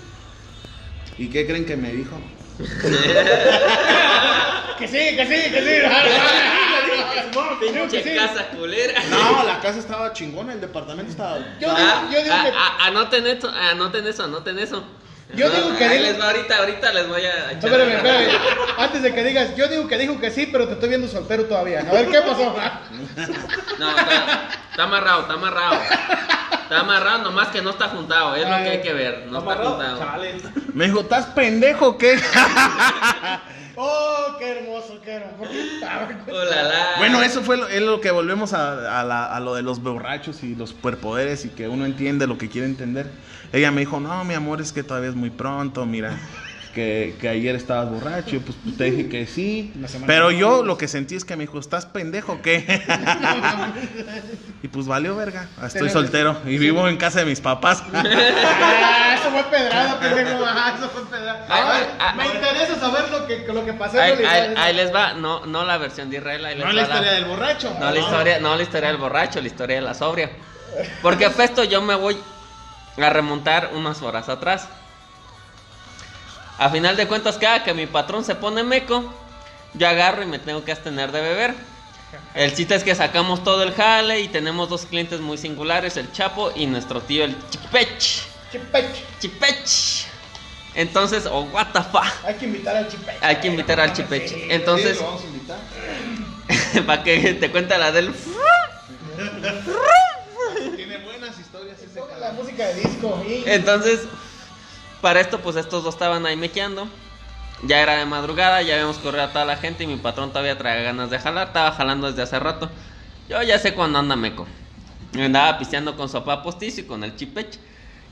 ¿Y qué creen que me dijo? Que sigue, que sigue, que Pinche sí. casa culera. No, la casa estaba chingona, el departamento estaba. Yo Ah, digo, yo digo ah, que. ah, anoten esto, anoten eso, anoten eso. Yo digo que ahí digo- les va ahorita, ahorita les voy a echar. Espérame, espérame. Antes de que digas, yo digo que dijo que sí, pero te estoy viendo soltero todavía. A ver, ¿qué pasó? No, está, está amarrado, está amarrado. Está amarrado, nomás que no está juntado, es lo que hay que ver, no está juntado. chale. Me dijo, ¿estás pendejo o qué? Oh, qué hermoso, qué hermoso. Oh, la, la. Bueno, eso fue lo, es lo que volvemos a, a la- a lo de los borrachos y los superpoderes y que uno entiende lo que quiere entender. Ella me dijo, no, mi amor, es que todavía es muy pronto, mira, que, que ayer estabas borracho. Yo, pues, pues, te dije que sí. Pero yo lo que sentí es que me dijo, ¿estás pendejo o qué? y pues valió verga. Estoy Tenemos- soltero y vivo en casa de mis papás. Ah, eso fue pedrada, pendejo. Ah, eso fue pedrada. Ay, Ay, ay, ay. me interesa saber lo que, lo que pasó. Ahí, ahí- les va, no, no la versión de Israel, ahí les no va la historia del borracho. No la historia, no la historia del borracho, la historia de la sobria. Porque Festo yo me voy a remontar unas horas atrás. A final de cuentas, cada que mi patrón se pone meco, yo agarro y me tengo que abstener de beber. El chiste es que sacamos todo el jale y tenemos dos clientes muy singulares, el Chapo y nuestro tío el Chipech. Chipech. Chipech. Entonces, o what the fuck. Hay que invitar al Chipech. Hay que invitar al Chipech. Sí. Entonces, Sí, lo vamos a invitar. para que te cuente la del... Tiene buenas historias ese Toca la música de disco. y- Entonces, para esto, pues estos dos estaban ahí mequeando. Ya era de madrugada, ya habíamos corrido a toda la gente y mi patrón todavía traía ganas de jalar. Estaba jalando desde hace rato. Yo ya sé cuándo anda meco. Me andaba pisteando con su papá postizo y con el chipech.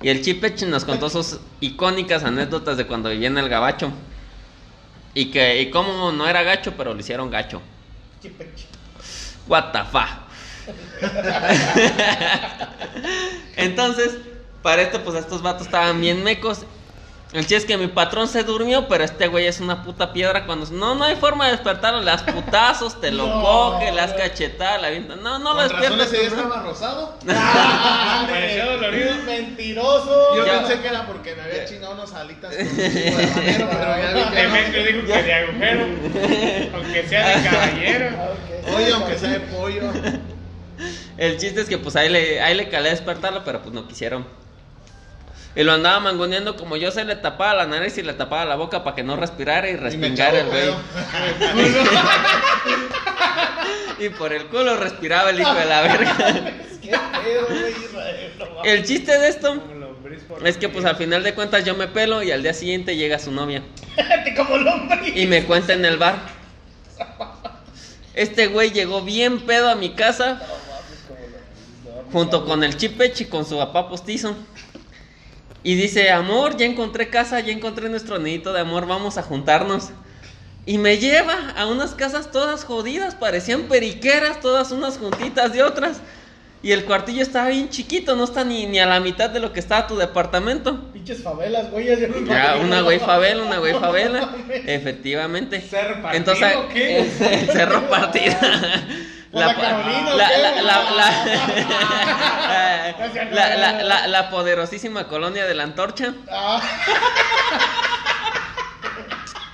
Y el chipech nos contó sus icónicas anécdotas de cuando vivía en el gabacho. Y que, y cómo no era gacho, pero lo hicieron gacho. Chipech. What the fuck. Entonces, para esto, pues estos vatos estaban bien mecos. El chiste es que mi patrón se durmió, pero este güey es una puta piedra cuando... No, no hay forma de despertarlo. Las putazos, te lo No, coge, las cachetadas, la avienta. No, no lo Con razón despiertas. ese día cabrón. estaba rosado. Ah. Mentiroso. Yo Ya. pensé que era porque me había chingado unas alitas con un chico de habanero, pero ya vi que Demetrio dijo que de agujero, aunque sea de caballero. no. Oye, aunque sea de pollo. El chiste es que pues ahí le, ahí le calé a despertarlo, pero pues no quisieron. Y lo andaba mangoneando como yo se le tapaba la nariz y le tapaba la boca para que no respirara y respingara el güey. Y por el culo respiraba el hijo de la verga. El chiste de esto es que pues al final de cuentas yo me pelo y al día siguiente llega su novia. como. Y me cuenta en el bar. Este güey llegó bien pedo a mi casa. Junto con el chipechi con su papá postizo. Y dice, amor, ya encontré casa, ya encontré nuestro nidito de amor, vamos a juntarnos. Y me lleva a unas casas todas jodidas, parecían periqueras, todas unas juntitas de otras. Y el cuartillo estaba bien chiquito, no está ni, ni a la mitad de lo que estaba tu departamento. Pinches favelas, güey. ya Ya, una güey favela, una güey favela. Efectivamente. ¿Cerro partido Entonces, qué? cerro partido. ¿Por la Carolina la, la, la, No seas la, la, nada. la- la poderosísima colonia de la antorcha. Ah,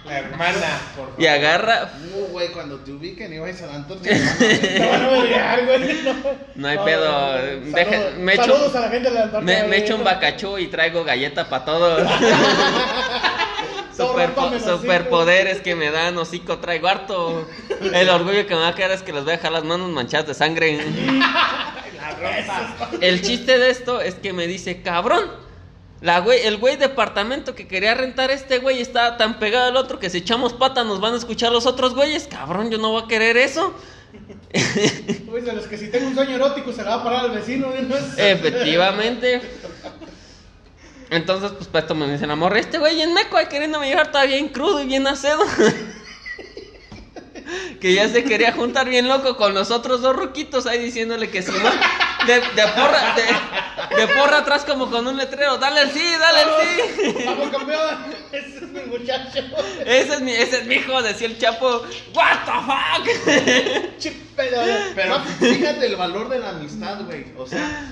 La hermana, por favor. Y agarra. Uh, güey, cuando te ubiquen y vayas a la antorcha. te van a vergar, güey. No, No hay pedo, no, deja- saludos- me echo- Saludos a la gente de la Antorcha, Me, me echo un bacachú y traigo galleta para todo. Super, superpoderes que me dan, hocico, traigo harto. El orgullo que me va a quedar es que les voy a dejar las manos manchadas de sangre. El chiste de esto es que me dice, cabrón, la güey, el güey departamento que quería rentar este güey estaba tan pegado al otro que si echamos pata nos van a escuchar los otros güeyes. Cabrón, yo no voy a querer eso. Güey, de los que si tengo un sueño erótico se la va a parar al vecino, ¿no? Efectivamente. Entonces, pues, para esto me dicen, amor, este güey en meco, ahí queriéndome llevar todavía bien crudo y bien acedo. que ya se quería juntar bien loco con los otros dos ruquitos ahí diciéndole que si no, de, de porra, de, de porra atrás como con un letrero, dale el sí, dale el sí. Vamos, campeón. Ese es mi muchacho. Ese es mi, ese es mi hijo, decía el chapo, what the fuck. Pero fíjate el valor de la amistad, güey. O sea,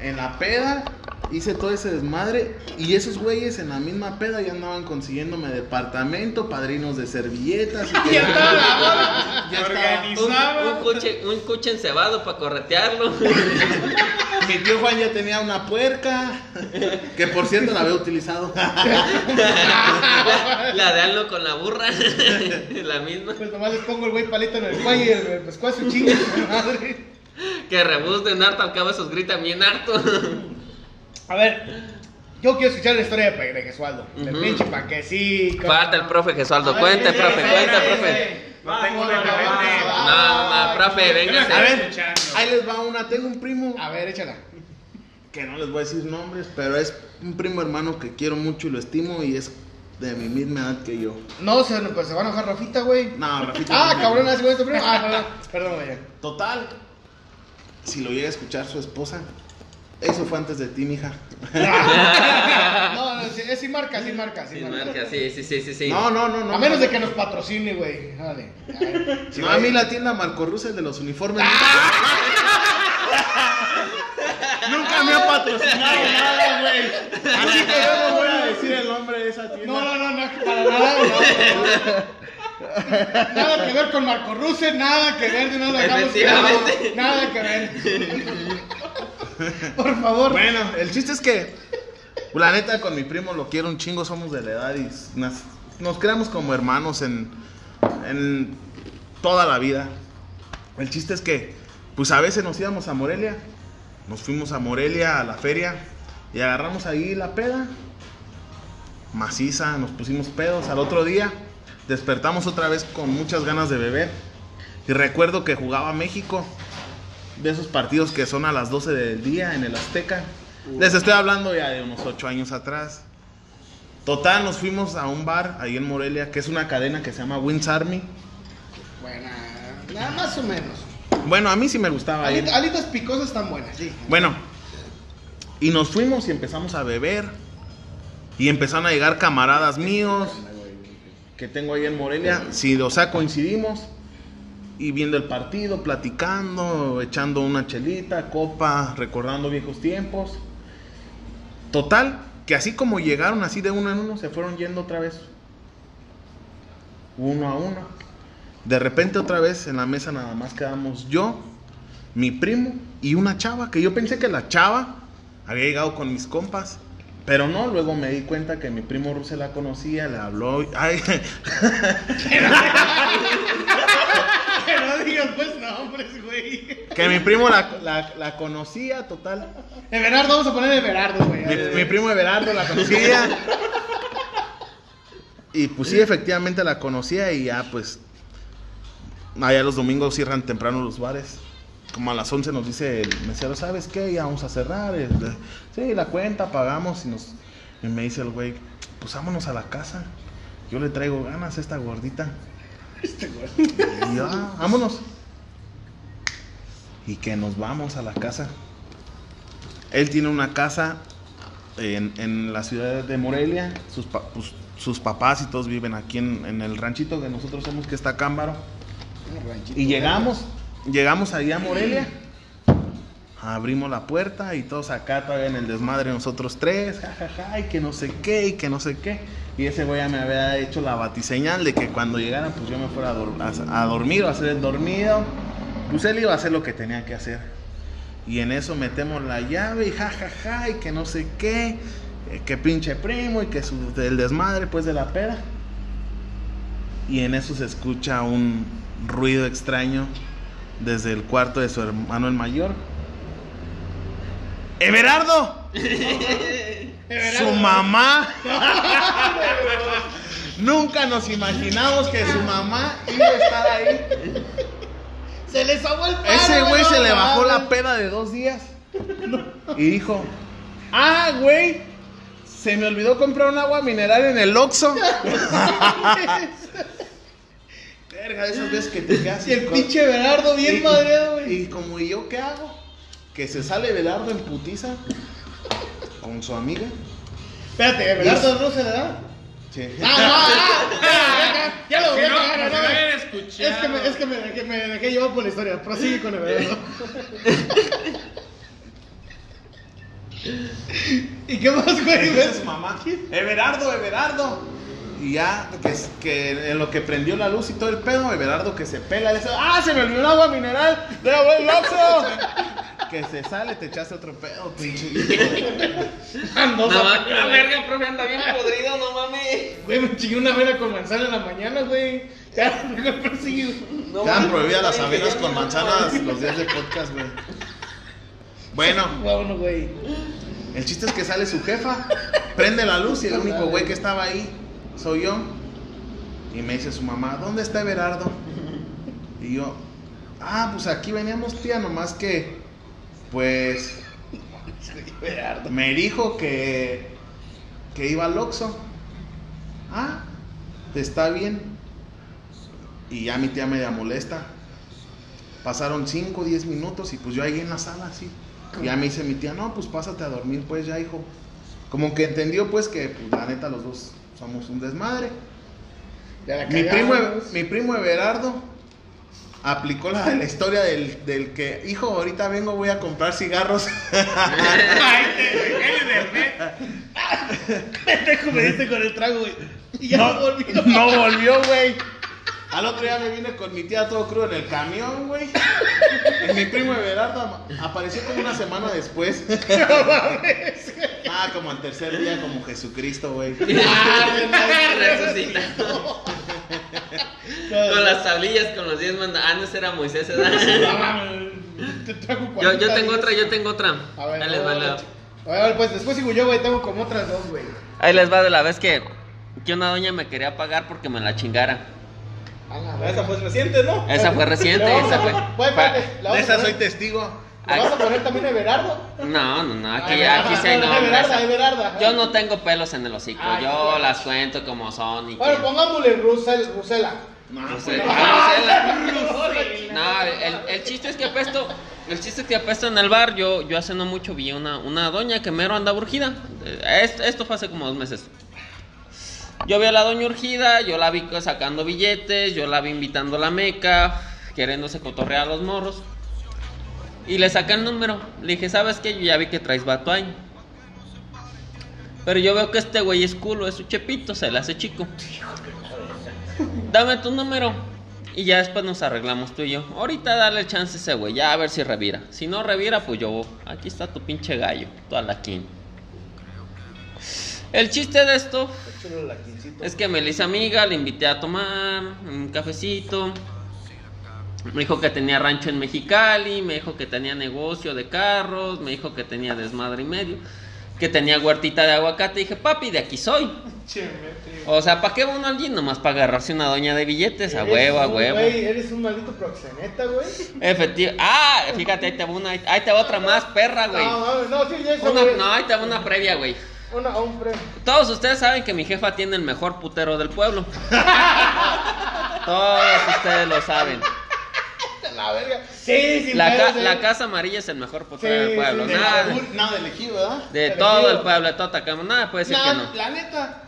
en la peda hice todo ese desmadre y esos güeyes en la misma peda ya andaban consiguiéndome departamento, padrinos de servilletas. Y Ya está la. Ya estaba. Un, coche, un coche encebado para corretearlo. Mi tío Juan ya tenía una puerca, que por cierto la había utilizado. La de Alno con la burra. la misma. Pues nomás les pongo el güey palito en el cuello y el pescuazo chingue su madre. Que rebuzden harto, al cabo esos gritan bien harto. A ver, yo quiero escuchar la historia de, de Gesualdo. Del Ujú. pinche panquecico. Falta el profe Gesualdo. A ver, Cuente, profe, cuente, sí, profe. No tengo una vamos, No, no, profe, véngase. A ver, ahí les va una. Tengo un primo A ver, échala. que no les voy a decir nombres, pero es un primo hermano que quiero mucho y lo estimo y es de mi misma edad que yo. No, se, pues se va a enojar Rafita, güey. No, Rafita. Ah, no. cabrón, así con este primo. Ah, perdón, perdón, güey. Total. Si lo llega a escuchar su esposa, eso fue antes de ti, mija. No, no, sí, es sin marca, sin marca, sin Sí, marca. marca, sí, sí, sí, sí, sí. No, no, no, no. A menos de que nos patrocine, güey. Dale. Ay, no, va- a mí la tienda Marco Russell de los uniformes. Nunca me ha patrocinado nada, güey. Así que yo no voy a decir el nombre de esa tienda. No, no, no, no, para nada. no. Nada que ver con Marco Russe, nada que ver, de nada dejamos claro, Nada que ver. Por favor. Bueno, el chiste es que, la neta, con mi primo lo quiero un chingo, somos de la edad y nos, nos creamos como hermanos en, en toda la vida. El chiste es que, pues a veces nos íbamos a Morelia, nos fuimos a Morelia a la feria y agarramos ahí la peda, maciza, nos pusimos pedos. Al otro día despertamos otra vez con muchas ganas de beber y recuerdo que jugaba México de esos partidos que son a las 12 del día en el Azteca. Les estoy hablando ya de unos 8 años atrás. Total, nos fuimos a un bar ahí en Morelia, que es una cadena que se llama Wins Army. Buena, nada más o menos. Bueno, a mí sí me gustaba. Alita- alitas picosas están buenas, sí. Bueno, y nos fuimos y empezamos a beber. Y empezaron a llegar camaradas míos que tengo ahí en Morelia. Si, o sea, coincidimos y viendo el partido, platicando, echando una chelita, copa, recordando viejos tiempos. Total, que así como llegaron así de uno en uno, se fueron yendo otra vez. Uno a uno. De repente otra vez en la mesa nada más quedamos yo, mi primo y una chava, que yo pensé que la chava había llegado con mis compas. Pero no, luego me di cuenta que mi primo se la conocía, le habló. y- Ay, Que no digas pues nombres, güey. que mi primo la, la- la conocía, total. Everardo, vamos a poner Everardo, güey. Mi, mi primo Everardo la conocía. Y pues sí, efectivamente la conocía y ya pues... Allá los domingos cierran temprano los bares. Como a las 11 nos dice el mesero, ¿sabes qué? Ya vamos a cerrar. Sí, la cuenta, pagamos y nos... Y me dice el güey, pues vámonos a la casa. Yo le traigo ganas a esta gordita. Y yo, "Ah, vámonos. Y que nos vamos a la casa. Él tiene una casa en, en la ciudad de Morelia. Sus, pa- pues, sus papás y todos viven aquí en, en el ranchito que nosotros somos, que está Cámbaro. Y llegamos, llegamos allá a Morelia. Abrimos la puerta y todos acá todavía en el desmadre nosotros tres, jajaja, y que no sé qué, y que no sé qué. Y ese güey ya me había hecho la batiseñal de que cuando llegaran pues yo me fuera a, dor- a- a dormir o a hacer el dormido. Pues él iba a hacer lo que tenía que hacer. Y en eso metemos la llave y jajaja, y que no sé qué, eh, que pinche primo y que el desmadre pues de la peda. Y en eso se escucha un ruido extraño desde el cuarto de su hermano el mayor. ¡Everardo! Su mamá. Nunca nos imaginamos que su mamá iba a estar ahí. Se les ahogó el padre, Ese güey se le no bajó la mames. peda de dos días. Y dijo, ah, güey, se me olvidó comprar un agua mineral en el Oxxo. Verga, de esas veces que te quedas Y el pinche Everardo bien Y- madreado, güey. Y como, ¿y yo qué hago? Que se sale Belardo en putiza con su amiga. Espérate, Everardo no se le da. Sí. Ah, no, ah, ya, ya, ya lo voy a no, no. Es que me, es que me dejé, me dejé llevar por la historia. Prosigue con Everardo. ¿Y qué más, güey? Su mamá, Everardo, Everardo. Y ya, que, que en lo que prendió la luz y todo el pedo, Everardo que se pela, le dice, ¡ah, se me olvidó el agua mineral! ¡De buen Oxxo! Que se sale, te echaste otro pedo, pinche. Ando, No mames, la verga, profe, anda bien podrido, no mames. Güey, me chingué una avena con manzana en la mañana, güey. Ya, me persigue. No Quedan mames, prohibidas las avenas con manzanas los días de podcast, güey. Bueno, Vámonos, güey. el chiste es que sale su jefa, prende la luz y el único güey que estaba ahí soy yo. Y me dice su mamá, ¿dónde está Everardo? Y yo, ah, pues aquí veníamos, tía, nomás que, pues, me dijo que, que iba al Oxxo. Ah, está bien. Y ya mi tía media molesta. Pasaron 5 o 10 minutos y pues yo ahí en la sala así. Y ya me dice mi tía, no, pues pásate a dormir pues ya, hijo. Como que entendió pues que pues, la neta los dos somos un desmadre. Ya la Mi primo, mi primo Everardo aplicó la, la historia del, del que, hijo, ahorita vengo, voy a comprar cigarros. Pendejo, me diste con el trago, güey. Y ya no, volví. No volvió, güey. Al otro día me vine con mi tía todo crudo en el camión, güey. Y mi primo Everardo apareció como una semana después. Ah, como al tercer día, como Jesucristo, güey. Resucitado. Con las tablillas, con los 10 mandatos. Ah, no, ese era Moisés. Te Yo, 40 yo tengo otra, yo tengo otra. A ver, Ahí les va a ver, la- a ver, a ver, pues después sigo yo, güey. Tengo como otras dos, güey. Ahí les va de la vez que, que una doña me quería pagar porque me la chingara. Esa fue reciente, ¿no? Esa fue reciente, esa fue. Güey, espérate, fue- ¿le De esa soy testigo. ¿le vas a poner también a Everardo? No, no, no, aquí, aquí sí hay nombres. Everarda, Everarda. Yo no tengo pelos en el hocico, Ay, yo las cuento como son y Bueno, pongámosle Rusel, Rusela. No, el, el chiste es que apesto, el chiste es que apesto en el bar, yo, yo hace no mucho vi una, una doña que mero anda urgida. Eh, Esto, esto fue hace como dos meses. Yo vi a la doña urgida, yo la vi sacando billetes, yo la vi invitando a la meca, queriéndose cotorrear a los morros. Y le saqué el número. Le dije, ¿sabes qué? Yo ya vi que traes vato ahí. Pero yo veo que este güey es culo, es un chepito, se le hace chico. Dame tu número. Y ya después nos arreglamos tú y yo. Ahorita dale chance a ese güey, ya a ver si revira. Si no revira, pues yo. Aquí está tu pinche gallo, tu alaquín. El chiste de esto es que me le hice amiga, le invité a tomar un cafecito. Me dijo que tenía rancho en Mexicali, me dijo que tenía negocio de carros, me dijo que tenía desmadre y medio, que tenía huertita de aguacate. Y dije, papi, de aquí soy. O sea, ¿para qué uno allí? Nomás para agarrarse una doña de billetes, a huevo, a huevo. güey, eres un maldito proxeneta, güey. Efectivo. Ah, fíjate, ahí te va una, ahí te va otra más perra, güey. No, mames, no, sí, ya eso, Una, no, ahí te va una previa, güey. Una, un premio. Todos ustedes saben que mi jefa tiene el mejor putero del pueblo. Todos ustedes lo saben. La verga. Sí, sin La, ca- la casa amarilla es el mejor putero Sí, del pueblo. sí, de, Nada, de elegido, ¿verdad? de todo el pueblo, de todo Atacama. Nada puede decir que La, no. la neta.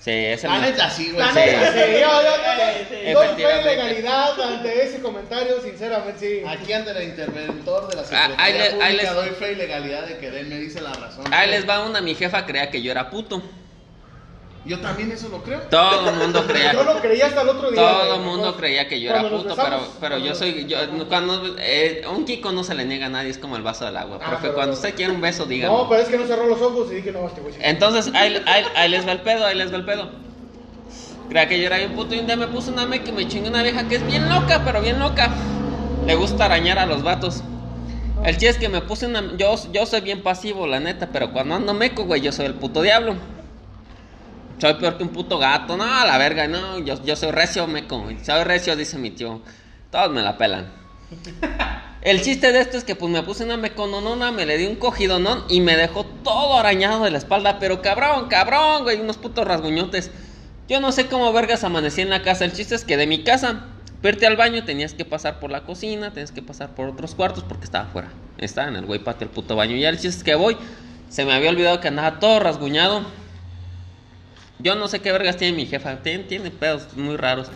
Sí, es el La neta, sí, güey. La sí. neta, sí, yo, yo, yo, doy fe y Efectivamente. legalidad ante ese comentario, sinceramente, sí. Aquí ante el interventor de la Ah, Secretaría ahí le- ahí Pública les- doy fe y legalidad de que él me dice la razón. Ahí les va una, mi jefa creía que yo era puto. Yo también eso lo creo. Todo el mundo creía. Yo lo creía hasta el otro día. Todo el mundo creía que yo era puto, pero, pero yo soy, yo, cuando, eh, un Kiko no se le niega a nadie, es como el vaso del agua. Ah, Profe, pero- cuando usted quiere un beso, dígame. No, pero es que no cerró los ojos y dije, no, este güey. Entonces, ahí, ahí- ahí les va el pedo, ahí les va el pedo. Creía que yo era bien puto y un día me puse una meca y me chingué una vieja que es bien loca, pero bien loca. Le gusta arañar a los vatos. El chiste es que me puse una... Yo, yo soy bien pasivo, la neta, pero cuando ando meco, güey, yo soy el puto diablo. Soy peor que un puto gato, no, a la verga, no, yo, yo soy recio, meco, soy recio, dice mi tío. Todos me la pelan. El chiste de esto es que pues me puse una mecononona, me le di un cogidonón y me dejó todo arañado de la espalda, pero cabrón, cabrón, güey, unos putos rasguñotes. Yo no sé cómo vergas amanecí en la casa, el chiste es que de mi casa, verte al baño tenías que pasar por la cocina, tenías que pasar por otros cuartos porque estaba afuera. Estaba en el güey patio el puto baño. Y el chiste es que voy, se me había olvidado que andaba todo rasguñado. Yo no sé qué vergas tiene mi jefa, tiene, tiene pedos muy raros.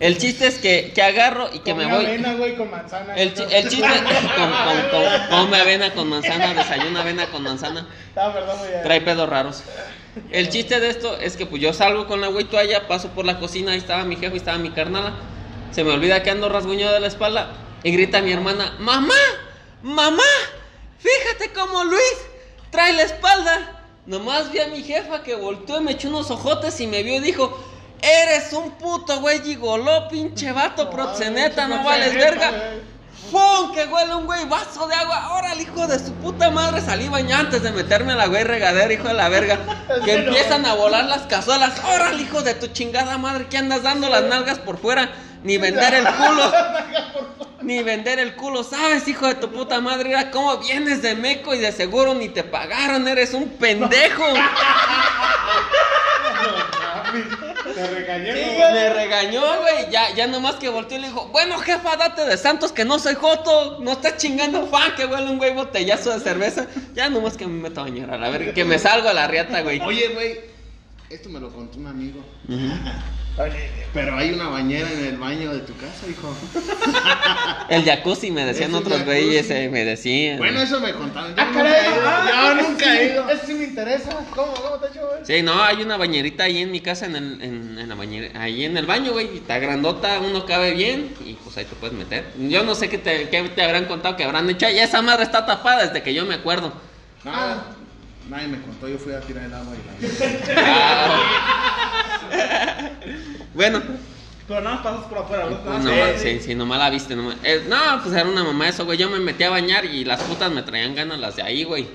El chiste es que, que agarro y que me voy. avena, güey, con manzana. El, chi- el chiste con, con, con- come avena con manzana, desayuna avena con manzana. Ah, perdón, güey. Trae pedos raros. El chiste de esto es que pues yo salgo con la güey toalla, paso por la cocina, ahí estaba mi jefe, ahí estaba mi carnala. Se me olvida que ando rasguñado de la espalda y grita mi hermana, "Mamá, mamá, fíjate cómo Luis trae la espalda." Nomás vi a mi jefa que volteó y me echó unos ojotes y me vio y dijo, "Eres un puto güey gigoló, pinche vato proxeneta, no vales verga." ¡Pum! Que huele un güey vaso de agua. ¡Órale, hijo de su puta madre! Salí bañado antes de meterme a la güey regadera, hijo de la verga. Que empiezan a volar las cazuelas. ¡Órale, hijo de tu chingada madre! ¿Qué andas dando las nalgas por fuera? Ni vender el culo. Ni vender el culo. ¿Sabes, hijo de tu puta madre? Mira cómo vienes de meco y de seguro ni te pagaron. Eres un pendejo. Te regañé, Sí, güey. me regañó, güey. Ya, ya nomás que volteó y le dijo, bueno, jefa, date de santos que no soy joto. No estás chingando fan que huele un güey botellazo de cerveza. Ya nomás que me meto a bañar a la verga. Que me salgo a la riata, güey. Oye, güey, esto me lo contó un amigo. Pero hay una bañera en el baño de tu casa, hijo. El jacuzzi me decían otros güeyes, eh, me decían. Bueno, eso me contaron. Yo Ah, nunca caray. he ido. Ah, Yo eso he sí, ido. Eso sí me interesa. ¿Cómo, cómo te ha hecho, güey? Sí, no, hay una bañerita ahí en mi casa, en, el, en, en la bañera, ahí en el baño, güey, y está grandota, uno cabe bien, y pues ahí te puedes meter. Yo no sé qué te, qué te habrán contado que habrán hecho, y esa madre está tapada desde que yo me acuerdo. Nada, nadie me contó. Yo fui a tirar el agua y la. Bueno, Pero nada más pasas por afuera, ¿no? más- nomás, sí, sí, nomás la viste, nomás. Eh, no, pues era una mamá eso, güey, yo me metí a bañar y las putas me traían ganas las de ahí, güey.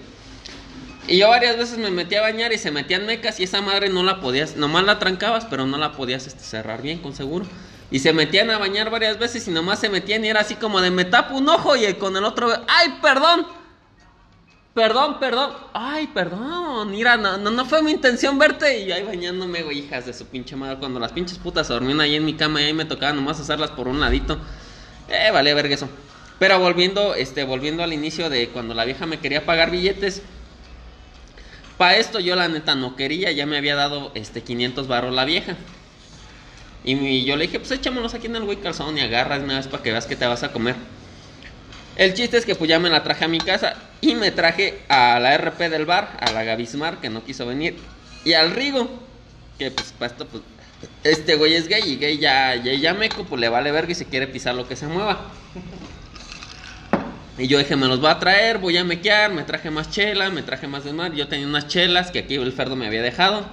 Y yo varias veces me metí a bañar y se metían mecas y esa madre no la podías, nomás la trancabas, pero no la podías este, cerrar bien, con seguro. Y se metían a bañar varias veces y nomás se metían y era así como de me tapo un ojo y con el otro, ¡ay, perdón! Perdón, perdón. Ay, perdón. Mira, no, no, fue mi intención verte. Y yo ahí bañándome, güey, hijas de su pinche madre. Cuando las pinches putas dormían ahí en mi cama y ahí me tocaba nomás hacerlas por un ladito. Eh, vale, verga. Pero volviendo, este, volviendo al inicio de cuando la vieja me quería pagar billetes. Para esto yo la neta no quería, ya me había dado este 500 barros la vieja. Y yo le dije, pues échamelos aquí en el güey calzón y agarras una vez para que veas que te vas a comer. El chiste es que pues ya me la traje a mi casa y me traje a la RP del bar, a la Gavismar, que no quiso venir, y al Rigo, que pues para esto pues este güey es gay y gay ya, ya, ya meco, pues le vale verga y se quiere pisar lo que se mueva. Y yo dije, me los voy a traer, voy a mequear, me traje más chela, me traje más de mar. Yo tenía unas chelas que aquí el Ferdo me había dejado.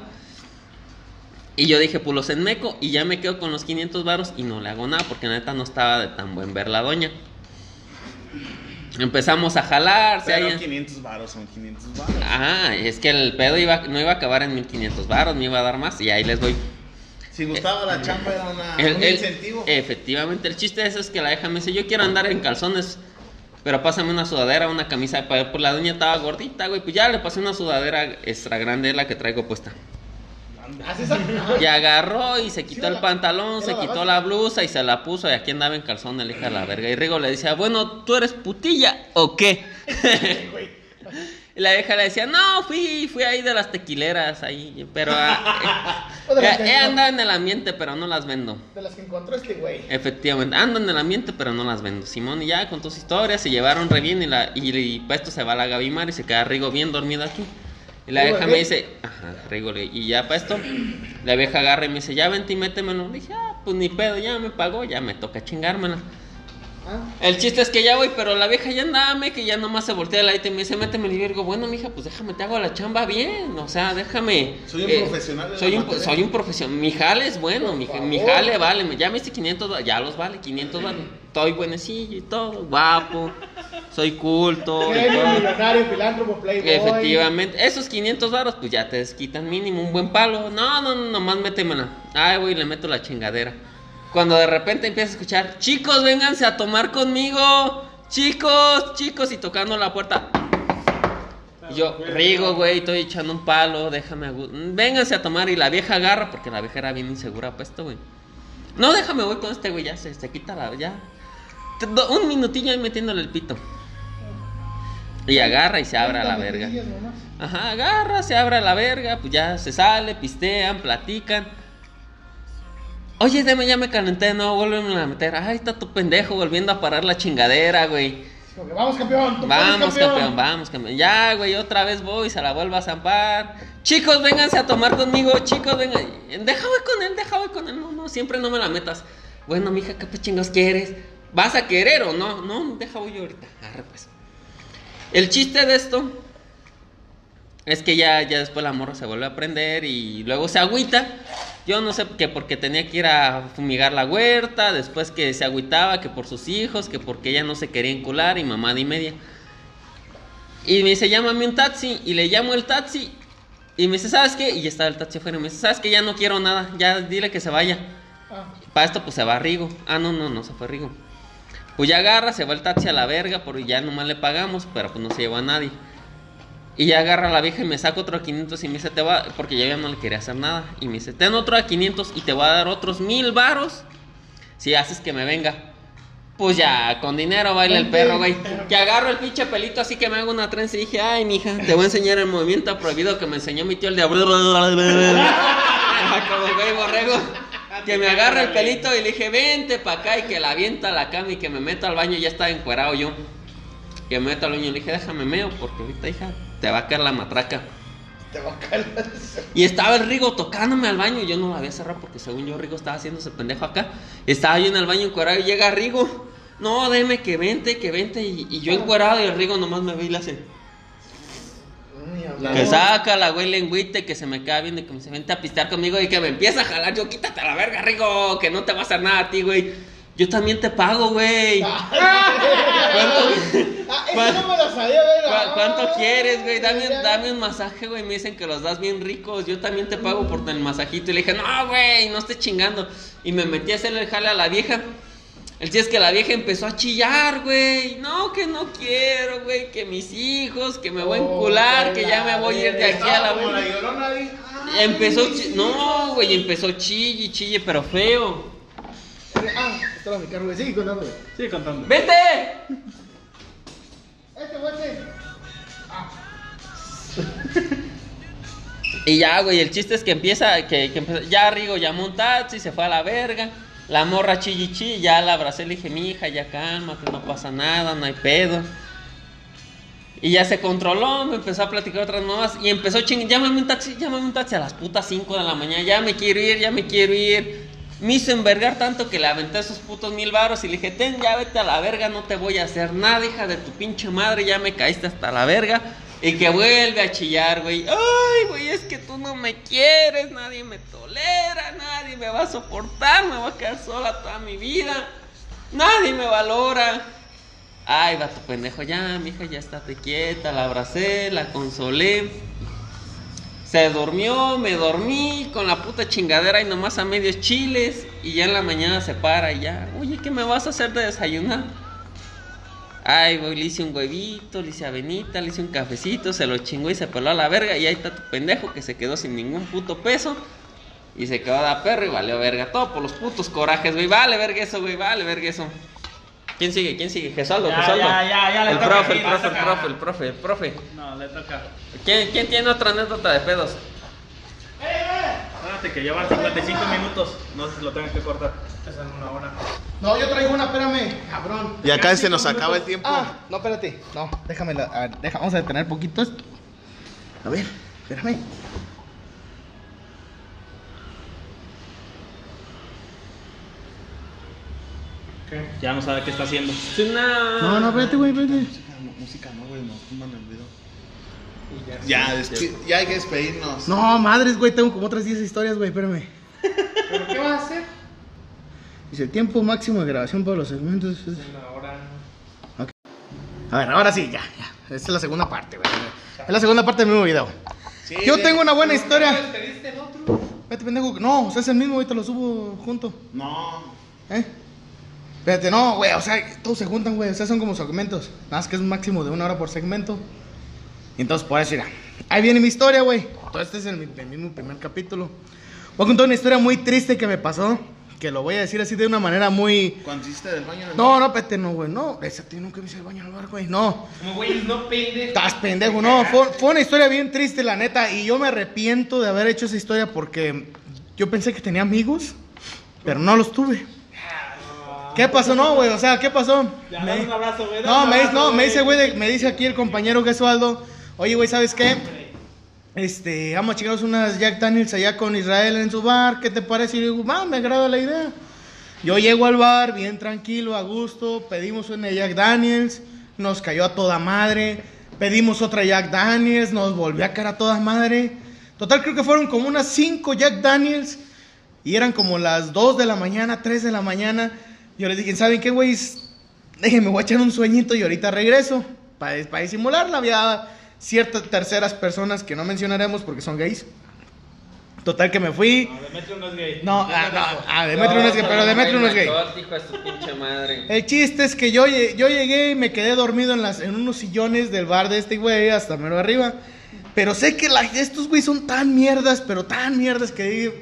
Y yo dije, pues los enmeco y ya me quedo con los 500 varos y no le hago nada porque neta no estaba de tan buen ver la doña. Empezamos a jalar, Pero hallan- 500 varos son 500 varos. Ah, es que el pedo iba, no iba a acabar en 1500 varos, me iba a dar más y ahí les voy. Si gustaba la chamba era una, El- un el- incentivo. Efectivamente, el chiste de eso es que la vieja me dice, yo quiero andar en calzones, pero pásame una sudadera, una camisa, pues la doña estaba gordita, güey, pues ya le pasé una sudadera extra grande, la que traigo puesta. Y agarró y se quitó Sí, el la- pantalón, se la quitó la blusa y se la puso y aquí andaba en calzón, el hija de la verga. Y Rigo le decía, bueno, ¿tú eres putilla o qué? y la vieja le decía, no, fui, fui ahí de las tequileras, ahí, pero ah, de eh, he no- andado en el ambiente, pero no las vendo. De las que encontró este güey. Efectivamente, ando en el ambiente, pero no las vendo. Simón y ya con tus historias se llevaron re bien y, la, y, y para esto se va la Gavimar y se queda Rigo bien dormido aquí. Y la ¿qué? me dice, ajá, Rigo, le- y ya para esto, la vieja agarra y me dice, ya vente y métemelo. Le dije, ah, pues ni pedo, ya me pagó, ya me toca chingármela. Ah, El chiste es que ya voy, pero la vieja ya andame, que ya nomás se voltea la y me dice, métemelo. Y yo digo, bueno, mija, pues déjame, te hago la chamba bien. O sea, déjame. Soy un eh, profesional de la Soy un, soy un profesional. Mi jale es bueno, mi, mi jale vale. Ya me hice 500 va- ya los vale, 500 vale. Estoy buenecillo y todo, guapo. Soy culto. millonario, filántropo, playboy. Efectivamente, esos 500 varos, pues ya te desquitan mínimo un buen palo. No, no, no, nomás métemela. Ay, güey, le meto la chingadera. Cuando de repente empieza a escuchar, chicos, vénganse a tomar conmigo. Chicos, chicos, y tocando la puerta. Y yo, Rigo, güey, estoy echando un palo, déjame a Vénganse a tomar. Y la vieja agarra, porque la vieja era bien insegura, pues esto, güey. No, déjame, voy con este, güey, ya se, se quita la. Ya. Un minutillo ahí metiéndole el pito. Y agarra y se abre a la verga. Ajá, agarra, se abre a la verga, pues ya se sale, pistean, platican. Oye, deme, ya me calenté, no, vuelven a meter. Ay, está tu pendejo volviendo a parar la chingadera, güey. Vamos, campeón. Vamos, campeón, vamos, campeón. Ya, güey, otra vez voy, se la vuelvo a zampar. Chicos, vénganse a tomar conmigo, chicos, vengan. Deja voy con él, deja voy con él. No, no, siempre no me la metas. Bueno, mija, ¿qué chingados quieres? ¿Vas a querer o no? No, deja voy yo ahorita. Arre, pues. El chiste de esto es que ya, ya después la morra se vuelve a prender y luego se agüita. Yo no sé que porque tenía que ir a fumigar la huerta, después que se agüitaba, que por sus hijos, que porque ella no se quería encular y mamá y media. Y me dice, llámame un taxi. Y le llamo el taxi. Y me dice, ¿sabes qué? Y estaba el taxi afuera. Y me dice, ¿sabes qué? Ya no quiero nada. Ya dile que se vaya. Ah, Para esto, pues se va Rigo. Ah, no, no, no se fue Rigo. Pues ya agarra, se va el taxi a la verga, porque ya nomás le pagamos, pero pues no se llevó a nadie. Y ya agarra a la vieja y me saca otro a 500 y me dice, te va, porque yo ya no le quería hacer nada. Y me dice, ten otro a 500 y te voy a dar otros mil varos si haces que me venga. Pues ya, con dinero baila el perro, güey. Que agarro el pinche pelito así que me hago una trenza y dije, ay, mija, te voy a enseñar el movimiento prohibido que me enseñó mi tío el de... Como güey borrego. Que me agarra el pelito y le dije, vente pa' acá y que la avienta a la cama y que me meto al baño y ya estaba encuerado yo. Que me meto al baño y le dije, déjame meo porque ahorita, hija, te va a caer la matraca. te va a caer. Y estaba el Rigo tocándome al baño y yo no la había cerrado porque según yo Rigo estaba haciendo ese pendejo acá. Estaba yo en el baño encuerado y llega Rigo. No, deme que vente, que vente. Y, y yo encuerado y el Rigo nomás me ve y le hace. La- Que saca la güey lengüite, que se me queda viendo y que me dice, vente a pistear conmigo y que me empieza a jalar. Yo, quítate a la verga, Rigo, que no te va a hacer nada a ti, güey. Yo también te pago, güey. ¿Cuánto, quieres, güey? Dame, dame un masaje, güey. Me dicen que los das bien ricos. Yo también te pago por el masajito. Y le dije, no, güey, no estés chingando. Y me metí a hacerle el jale a la vieja. El chiste es que la vieja empezó a chillar, güey. No, que no quiero, güey. Que mis hijos, que me voy a encular, que ya me voy a ir de aquí a la Como llorona Empezó, no, güey, empezó chille, chille, pero feo. Ah, estaba mi carro, güey. Sigue contando, güey. Sigue contando. ¡Vete! Este, güey, este. Y ya, güey, el chiste es que empieza, que, que empieza- ya Rigo llamó un taxi, se fue a la verga. La morra chilli chilli, ya la abracé, le dije, mi hija, ya cálmate, no pasa nada, no hay pedo. Y ya se controló, me empezó a platicar otras nuevas y empezó ching, llámame un taxi, llámame un taxi a las putas 5 de la mañana, ya me quiero ir, ya me quiero ir. Me hizo envergar tanto que le aventé esos putos mil baros y le dije, ten, ya vete a la verga, no te voy a hacer nada, hija de tu pinche madre, ya me caíste hasta la verga. Y que vuelve a chillar, güey. Ay, güey, es que tú no me quieres, nadie me tolera, nadie me va a soportar, me voy a quedar sola toda mi vida. Nadie me valora. Ay, va tu pendejo, ya, mija, ya estate quieta. La abracé, la consolé. Se durmió, me dormí con la puta chingadera y nomás a medios chiles. Y ya en la mañana se para y ya, oye, ¿qué me vas a hacer de desayunar? Ay, güey, le hice un huevito, le hice avenita, le hice un cafecito, se lo chingó y se peló a la verga. Y ahí está tu pendejo que se quedó sin ningún puto peso. Y se quedó a perro y valió verga. Todo por los putos corajes, güey. Vale verga eso, güey, vale verga eso. ¿Quién sigue? ¿Quién sigue? Gesaldo, Gesaldo. ya, ya, ya le el toca profe, aquí, el le profe, el profe, el profe, el profe. No, le toca. ¿Quién, quién tiene otra anécdota de pedos? Espérate que llevan 55 minutos. No sé si lo tengo que cortar. Es en una hora. No, yo traigo una, espérame, cabrón. Y acá se nos acaba el tiempo. Ah, no, espérate. No, déjame. la- a ver, deja- vamos a detener poquito esto. A ver, espérame. Ya no sabe qué está haciendo. No, no, espérate, güey, espérate. Música no, güey, nos tumban el video. Ya, despi- ya hay que despedirnos. No, madres, güey, tengo como otras 10 historias, güey, espérame. ¿Pero qué vas a hacer? Dice, el tiempo máximo de grabación para los segmentos. es- Una hora. A ver, ahora sí, ya, ya. Esta es la segunda parte, güey. Es la segunda parte del mismo video. Yo tengo una buena historia. ¿Despediste en otro? Vete, pendejo. No, o sea, es el mismo, ahorita lo subo junto. No. ¿Eh? Espérate, no, güey, o sea, todos se juntan, güey, o sea, son como segmentos. Nada más que es un máximo de una hora por segmento. Y entonces, por eso, mira, ahí viene mi historia, güey. Todo este es el, el mismo primer capítulo. Voy a contar una historia muy triste que me pasó, que lo voy a decir así de una manera muy... Cuando hiciste del baño en el No, no, espérate, no, güey, no. Ese tío nunca me hice el baño en el bar, güey, no. Como güey, no pendejo. Estás pendejo, no. Fue, fue una historia bien triste, la neta. Y yo me arrepiento de haber hecho esa historia porque yo pensé que tenía amigos, pero no los tuve. ¿Qué pasó? No, güey, o sea, ¿qué pasó? Ya, Me- un abrazo, güey. no, me, no, me dice, güey, me dice aquí el compañero Gesualdo, oye, güey, ¿sabes qué? Este, vamos a chingarnos unas Jack Daniels allá con Israel en su bar, ¿qué te parece? Y digo, va, me agrada la idea. Yo llego al bar, bien tranquilo, a gusto, pedimos una Jack Daniels, nos cayó a toda madre, pedimos otra Jack Daniels, nos volvió a caer a toda madre. Total, creo que fueron como unas 5 Jack Daniels y eran como las 2 de la mañana, 3 de la mañana. Yo les dije, ¿saben qué, güey? Déjenme, voy a echar un sueñito y ahorita regreso. Para, para disimularla, había ciertas terceras personas que no mencionaremos porque son gays. Total que me fui. No, Demetrio no es gay. No, ah, no, ah, Demetrio no es gay, pero Demetrio no es gay. Hijo de su pinche madre. El chiste es que yo, yo llegué y me quedé dormido en, las, en unos sillones del bar de este güey hasta mero arriba. Pero sé que la- estos güey son tan mierdas, pero tan mierdas que digo,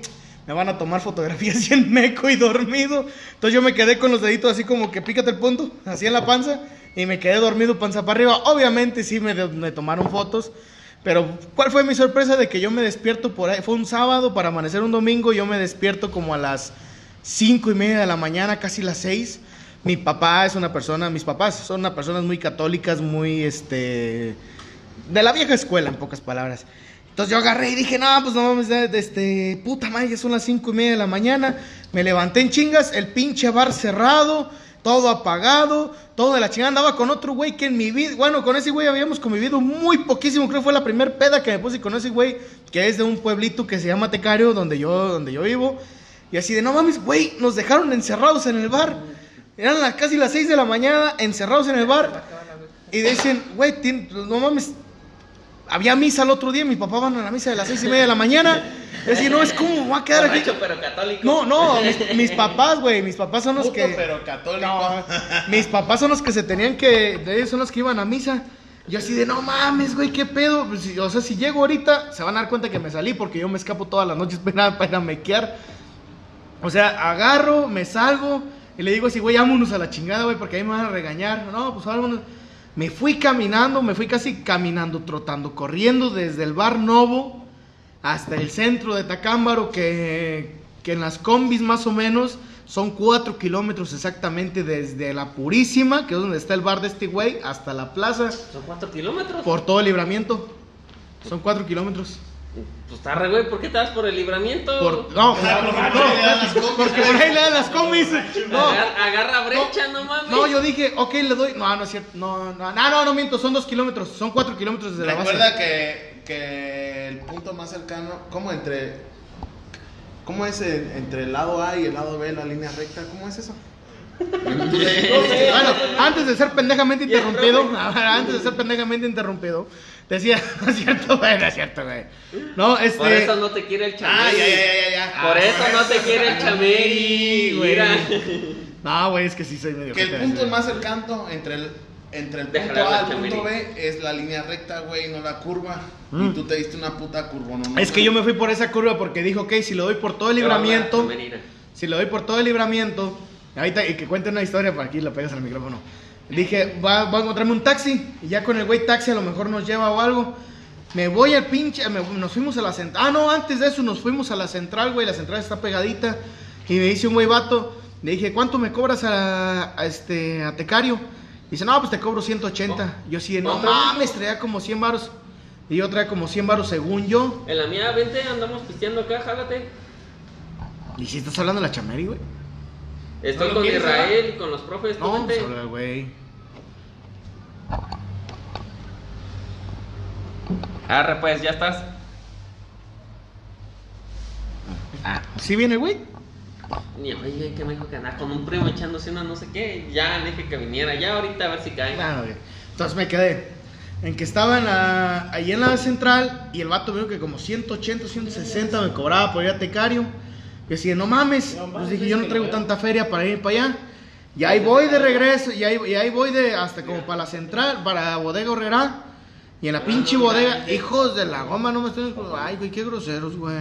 me van a tomar fotografías así en meco y dormido. Entonces yo me quedé con los deditos así como que pícate el punto, así en la panza, y me quedé dormido panza para arriba. Obviamente sí me, me tomaron fotos. Pero, ¿cuál fue mi sorpresa de que yo me despierto por ahí? Fue un sábado para amanecer un domingo, yo me despierto como a las cinco y media de la mañana, casi las seis. Mi papá es una persona, mis papás son unas personas muy católicas, muy, este, de la vieja escuela, en pocas palabras. Entonces yo agarré y dije, no, pues no mames, este, puta madre, ya son las cinco y media de la mañana. Me levanté en chingas, el pinche bar cerrado, todo apagado, todo de la chingada. Andaba con otro güey que en mi vida, bueno, con ese güey habíamos convivido muy poquísimo. Creo que fue la primera peda que me puse con ese güey, que es de un pueblito que se llama Tecario, donde yo, donde yo vivo. Y así de, no mames, güey, nos dejaron encerrados en el bar. Eran las, casi las 6 de la mañana, encerrados en el bar. Y dicen, güey, no mames, había misa el otro día, mis papás van a la misa de las seis y media de la mañana. Es decir, no, es como, voy a quedar aquí. Borracho, pero católico. No, no, mis, mis papás, güey, mis papás son los Puto, que... pero católico. No, mis papás son los que se tenían que, de ellos son los que iban a misa. Yo así de, no mames, güey, qué pedo. Pues, o sea, si llego ahorita, se van a dar cuenta que me salí porque yo me escapo todas las noches para, para mequear. O sea, agarro, me salgo y le digo así, güey, vámonos a la chingada, güey, porque ahí me van a regañar. No, pues vámonos. Me fui caminando, me fui casi caminando, trotando, corriendo desde el bar Novo hasta el centro de Tacámbaro, que, que en las combis más o menos son cuatro kilómetros exactamente desde la Purísima, que es donde está el bar de este güey, hasta la plaza, Son cuatro kilómetros. por todo el libramiento. Son cuatro kilómetros. Pues está re, güey. ¿Por qué te vas por el libramiento? Por, no, no, porque por ahí le dan las combis. No, Agar- agarra brecha, no, mames. no, yo dije, ok, le doy. No, no es cierto. No, no, no, no, no miento, son dos kilómetros. Son cuatro kilómetros desde la Recuerda base. que, que el punto más cercano, ¿cómo entre, cómo es el- entre el lado A y el lado B la línea recta? ¿Cómo es eso? Bueno, antes de ser pendejamente interrumpido, antes de ser pendejamente interrumpido, decía, no es cierto, güey, no es cierto, güey. No, este. Por eso no te quiere el Ah, chameri. ya, ya, ya, ya. Por eso no te quiere el chameri. güey. Mira. No, güey, es que sí soy medio. Que el punto más cercano entre el, entre el punto Déjale A al punto. B es la línea recta, güey, no la curva. Mm. Y tú te diste una puta curva, no, Es que yo me fui por esa curva porque dijo, ok, si lo doy por todo el libramiento, si lo doy por todo el libramiento, ahorita y que cuente una historia para aquí la pegas al micrófono. Dije, va, va a encontrarme un taxi y ya con el güey taxi a lo mejor nos lleva o algo. Me voy al pinche, me- nos fuimos a la central. Ah, no, antes de eso nos fuimos a la central, güey, la central está pegadita. Y me dice un güey vato, le dije, ¿cuánto me cobras a, a este, a Tecario? Dice, no, pues te cobro 180. Yo sí, no ¿Cuánto? mames, traía como 100 varos. Y yo traía como 100 varos según yo. En la mía, vente, andamos pisteando acá, jálate. ¿Y si estás hablando de la chameri, güey? Estoy ¿No lo con quieres, Israel y con los profes, No, pues güey. Arre, pues, ya estás. Ah, ¿sí viene güey? Ni oye, que me dijo que andaba con un primo echándose una no sé qué. Ya le dije que viniera, ya ahorita a ver si cae. Claro, güey. Entonces me quedé en que estaba en la, ahí en la central y el vato veo que como 180, 160 me cobraba por ir a Tecario. Y decía, no mames. Pues dije, yo no traigo tanta feria para ir para allá. Y ahí voy de regreso, y ahí, y ahí voy de hasta como para la central, para Bodega Horrera. Y en la pinche bodega, hijos de la goma, no me estoy. Ay, güey, qué groseros, güey.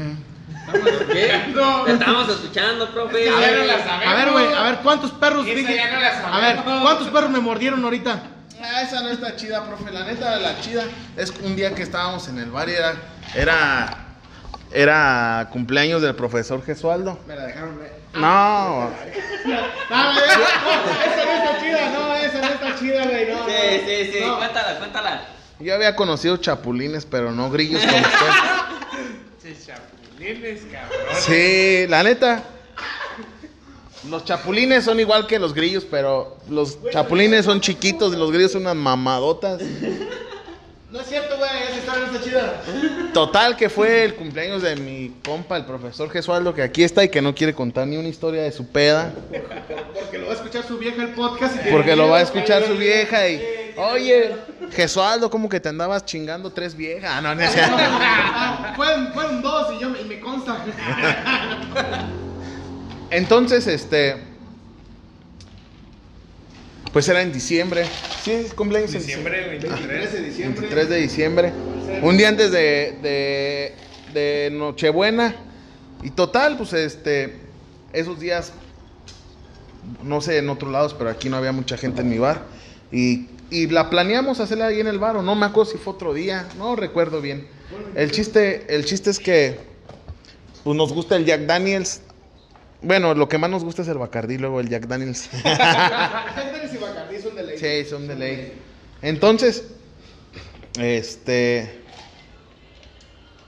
Estamos escuchando, profe. A ver, no la sabemos. a ver, güey, a ver, ¿cuántos perros dije? no A ver. ¿cuántos perros me mordieron ahorita? Ah, esa no está chida, profe. La neta, la chida es un día que estábamos en el bar y era, era, era cumpleaños del profesor Gesualdo. Me la dejaron, güey. No, No, no, no, esa no está chida, no, esa no está chida, güey, no. Sí, sí, sí, No. cuéntala, cuéntala. yo había conocido chapulines, pero no grillos como usted. Sí, chapulines, cabrón. Sí, la neta. Los chapulines son igual que los grillos, pero los chapulines son chiquitos y los grillos son unas mamadotas. No es cierto, güey, esa historia no está chida. Total, que fue el cumpleaños de mi compa, el profesor Gesualdo, que aquí está y que no quiere contar ni una historia de su peda. Porque lo va a escuchar su vieja el podcast. y Porque lo va a escuchar su vieja y, oye, Gesualdo, como que te andabas chingando tres viejas. Ah, no, no. Ah, fueron, fueron dos y, yo, y me consta. Entonces, este, pues era en diciembre. Sí, es cumpleaños en Diciembre 23. 13 de diciembre. 23 de diciembre. Un día antes de, de, de Nochebuena. Y total, pues este, esos días, no sé en otros lados, pero aquí no había mucha gente en mi bar. Y, y la planeamos hacerla ahí en el bar, o no me acuerdo si fue otro día, no recuerdo bien. El chiste, el chiste es que pues nos gusta el Jack Daniels. Bueno, lo que más nos gusta es el Bacardí, luego el Jack Daniels. Bacardí son de ley. Sí, son ley. Entonces, este,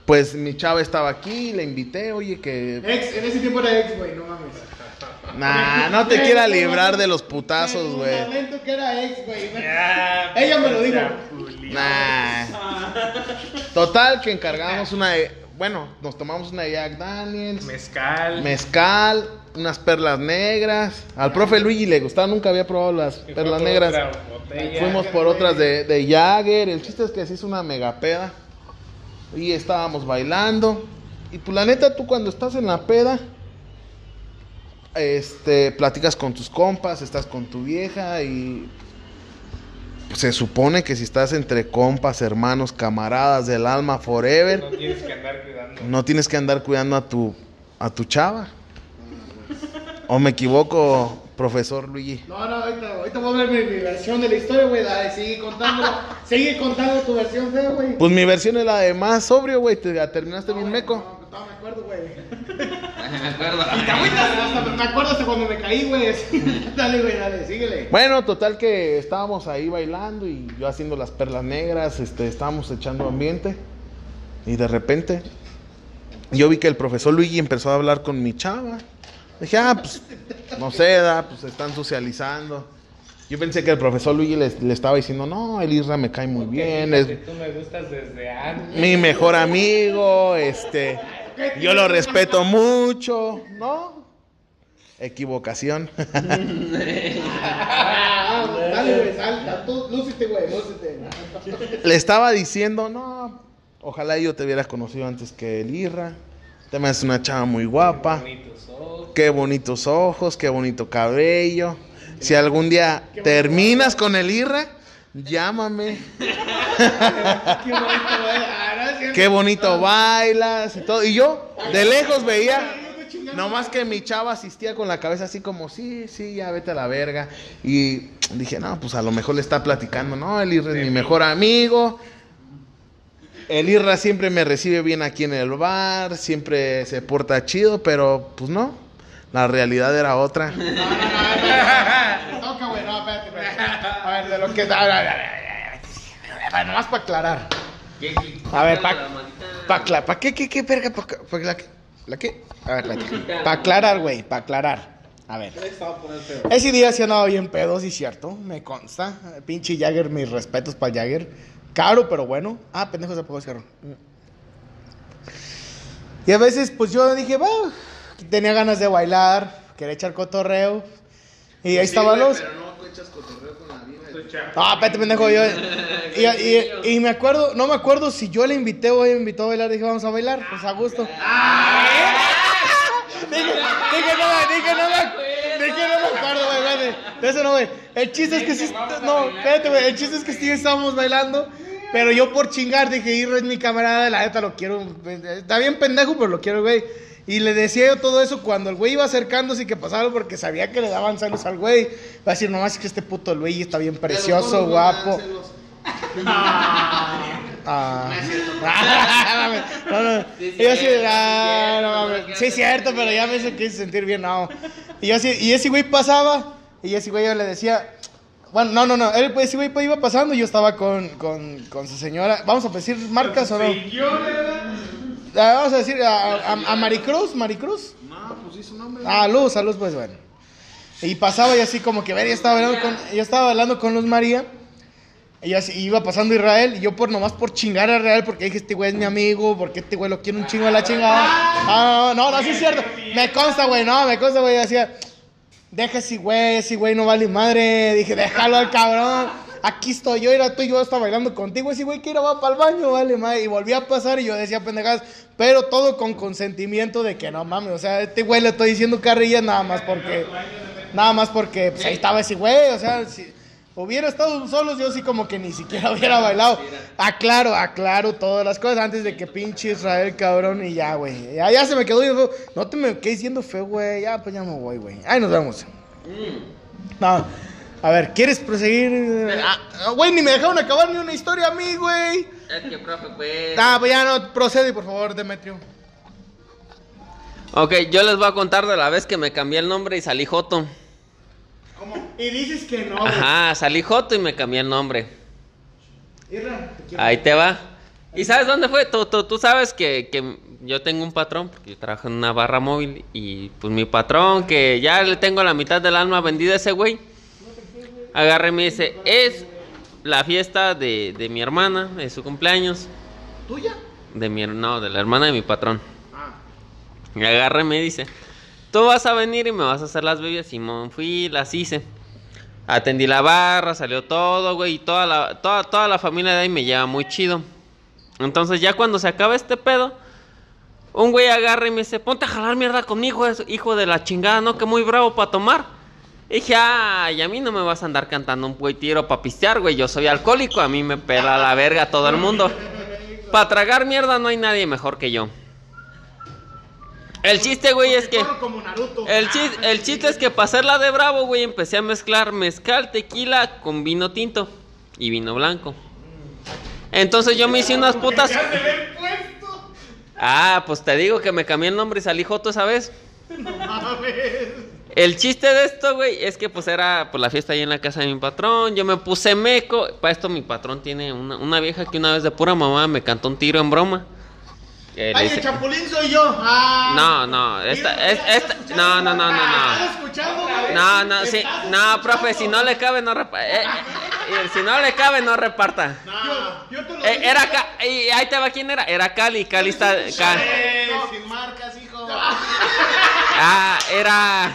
pues mi chava estaba aquí, le invité, oye que, Ex, en ese tiempo era ex, güey, no mames. nah, no te quiera librar de los putazos, güey. que era ex, güey. Ya, Ella me lo dijo. chapulín. Nah. Total que encargamos una, de- bueno, nos tomamos una Jack Daniels, Mezcal. mezcal, unas perlas negras. Al profe Luigi le gustaba, nunca había probado las perlas negras. Fuimos por otras de, de Jagger. El chiste es que se hizo una mega peda. Y estábamos bailando. Y pues la neta, tú cuando estás en la peda, este, platicas con tus compas, estás con tu vieja y se supone que si estás entre compas, hermanos, camaradas del alma forever, No tienes que andar cuidando. no tienes que andar cuidando a tu a tu chava. ¿O me equivoco, profesor Luigi? No, no, ahorita, ahorita voy a ver mi, mi versión de la historia, güey. Dale, sigue contando. sigue contando tu versión güey. Pues mi versión es la de más sobrio, güey. Te terminaste bien meco. No, no me acuerdo, güey. Me acuerdo. Hasta me acuerdo hasta cuando me caí, güey. dale, güey, dale, síguele. Bueno, total que estábamos ahí bailando y yo haciendo las perlas negras, este, estábamos echando ambiente y de repente yo vi que el profesor Luigi empezó a hablar con mi chava. Dije, ah, pues, no sé, da, pues están socializando. Yo pensé que el profesor Luigi le, le estaba diciendo, no, el Isra me cae muy bien, es Tú me gustas desde antes. mi mejor amigo, este, yo lo respeto mucho, ¿no? Equivocación. Dale, güey, sal, tú, lúcete, güey, lúcete. Le estaba diciendo, no, ojalá yo te hubiera conocido antes que el Irra. Te me haces una chava muy guapa. Bonitos ojos. Qué bonitos ojos, qué bonito cabello. Si algún día terminas con el Irra, llámame. Qué bonito, Ah. Qué bonito bailas y todo. Y yo de lejos veía, nomás que mi chava asistía con la cabeza así como, sí, sí, ya vete a la verga. Y dije, no, pues a lo mejor le está platicando, no, el Irra es mi mejor amigo. El Irra siempre me recibe bien aquí en el bar, siempre se porta chido, pero pues no, la realidad era otra. No, no, no, espérate. Me toca, güey, no, espérate. A ver, de lo que. Nomás para aclarar. A ver, pa- ¿Para pa, pa qué, qué, qué, verga? ¿Pa, pa la, qué? ¿La qué? A ver, la Para aclarar, güey, para aclarar. A ver. Ese día sí andaba bien pedo, sí, cierto. Me consta. Pinche Jagger, mis respetos para Jagger. Caro, pero bueno. Ah, pendejo, se apagó el cigarro. Y a veces, pues yo dije, va, tenía ganas de bailar, quería echar cotorreo. Y ahí estaban los. Ah, espérate, pendejo, yo. Y, y- y me acuerdo, no me acuerdo si yo le invité o ella me invitó a bailar. Dije, vamos a bailar, pues a gusto. Dije, dije, no, me- dije, no me, dije, no me acuerdo, güey, espérate. De eso no, güey. El chiste es que sí, no, espérate, güey. El chiste es que sí estábamos bailando. Pero yo por chingar dije, Irra es mi camarada, la neta lo quiero. Está bien pendejo, pero lo quiero, güey. Y le decía yo todo eso cuando el güey iba acercándose y que pasaba porque sabía que le daban celos al güey. Va a decir, nomás es que este puto Luis está bien precioso, guapo. Ah. no, no. Sí, Y yo así, cierto, ah, sí, no mames. Sí, es cierto, pero ya me hizo que sentir bien, no. Y yo así, y ese güey pasaba, y ese güey yo le decía, bueno, no, no, no, él, pues, ese güey pues, iba pasando y yo estaba con, con, con su señora. ¿Vamos a decir marcas o no? Ah, Vamos a decir a, a, a Maricruz, Maricruz. No, pues sí su nombre. Ah, Luz, a Luz, pues bueno. Y pasaba y así como que ver, yo estaba bailando con, yo estaba bailando con Luz María. Y así iba pasando Israel, y yo por nomás por chingar a Israel, porque dije, este güey es mi amigo, porque este güey lo quiere un chingo de la chingada. Ah, no, no, no, sí es cierto. Me consta, güey, no, me consta, güey, decía, deja ese güey, ese güey no vale madre. Dije, déjalo al cabrón. Aquí estoy yo, era tú y yo estaba bailando contigo. Ese güey que ir va para el baño, vale madre. Y volví a pasar y yo decía pendejadas, pero todo con consentimiento de que no mames. O sea, este güey le estoy diciendo carrilla nada más porque, nada más porque pues, ahí estaba ese güey. O sea, si hubiera estado solos, yo sí como que ni siquiera hubiera bailado. Aclaro, aclaro todas las cosas antes de que pinche Israel, cabrón, y ya, güey. Ya, ya se me quedó feo. No te me quedes diciendo feo, güey. Ya, pues ya me voy, güey. Ahí nos vemos. No. A ver, ¿quieres proseguir? Ah, Güey, ni me dejaron acabar ni una historia a mí, güey. Es que, profe, pues. Ah, pues ya no, procede, por favor, Demetrio. Ok, yo les voy a contar de la vez que me cambié el nombre y salí Joto. Y dices que no, güey. Ajá, salí Joto y me cambié el nombre. Irra, te quiero. Ahí te va. ¿Y sabes dónde fue? Tú, tú, tú sabes que, que yo tengo un patrón, porque yo trabajo en una barra móvil, y pues mi patrón, que ya le tengo la mitad del alma vendida a ese güey, agarra y me dice, es la fiesta de, de mi hermana, de su cumpleaños, ¿Tuya? de mi, no, de la hermana de mi patrón. Y agarra y me dice, tú vas a venir y me vas a hacer las bebidas. Simón, fui, las hice. Atendí la barra, salió todo, güey. Y toda la, toda, toda la familia de ahí me lleva muy chido. Entonces ya cuando se acaba este pedo, un güey agarra y me dice, ponte a jalar mierda conmigo, es- hijo de la chingada, ¿no? Que muy bravo para tomar. Y dije, ay, a mí no me vas a andar cantando un güey tiro para pistear, güey. Yo soy alcohólico, a mí me pela la verga todo el mundo. Para tragar mierda no hay nadie mejor que yo. El chiste, güey, es que... El chiste, el chiste es que para hacerla de bravo, güey, empecé a mezclar mezcal, tequila con vino tinto y vino blanco. Entonces yo me hice unas putas... Ah, pues te digo que me cambié el nombre y salí joto esa vez. El chiste de esto, güey, es que pues era pues la fiesta ahí en la casa de mi patrón. Yo me puse meco. Para esto mi patrón tiene una, una vieja que una vez de pura mamá me cantó un tiro en broma. Eh, le Ay, dice- el chapulín soy yo. Ah. No, no, esta, es- esta, no, no, no, no, no. ¿Estás escuchando? No, no, sí, ¿Estás no, profe, si no le cabe, no reparta. si no le cabe, no reparta. Yo, yo te lo Eh, era Ca- y ahí te va quién era. Era Cali, Cali está. Eh, sin marcas, hijo. ah, era.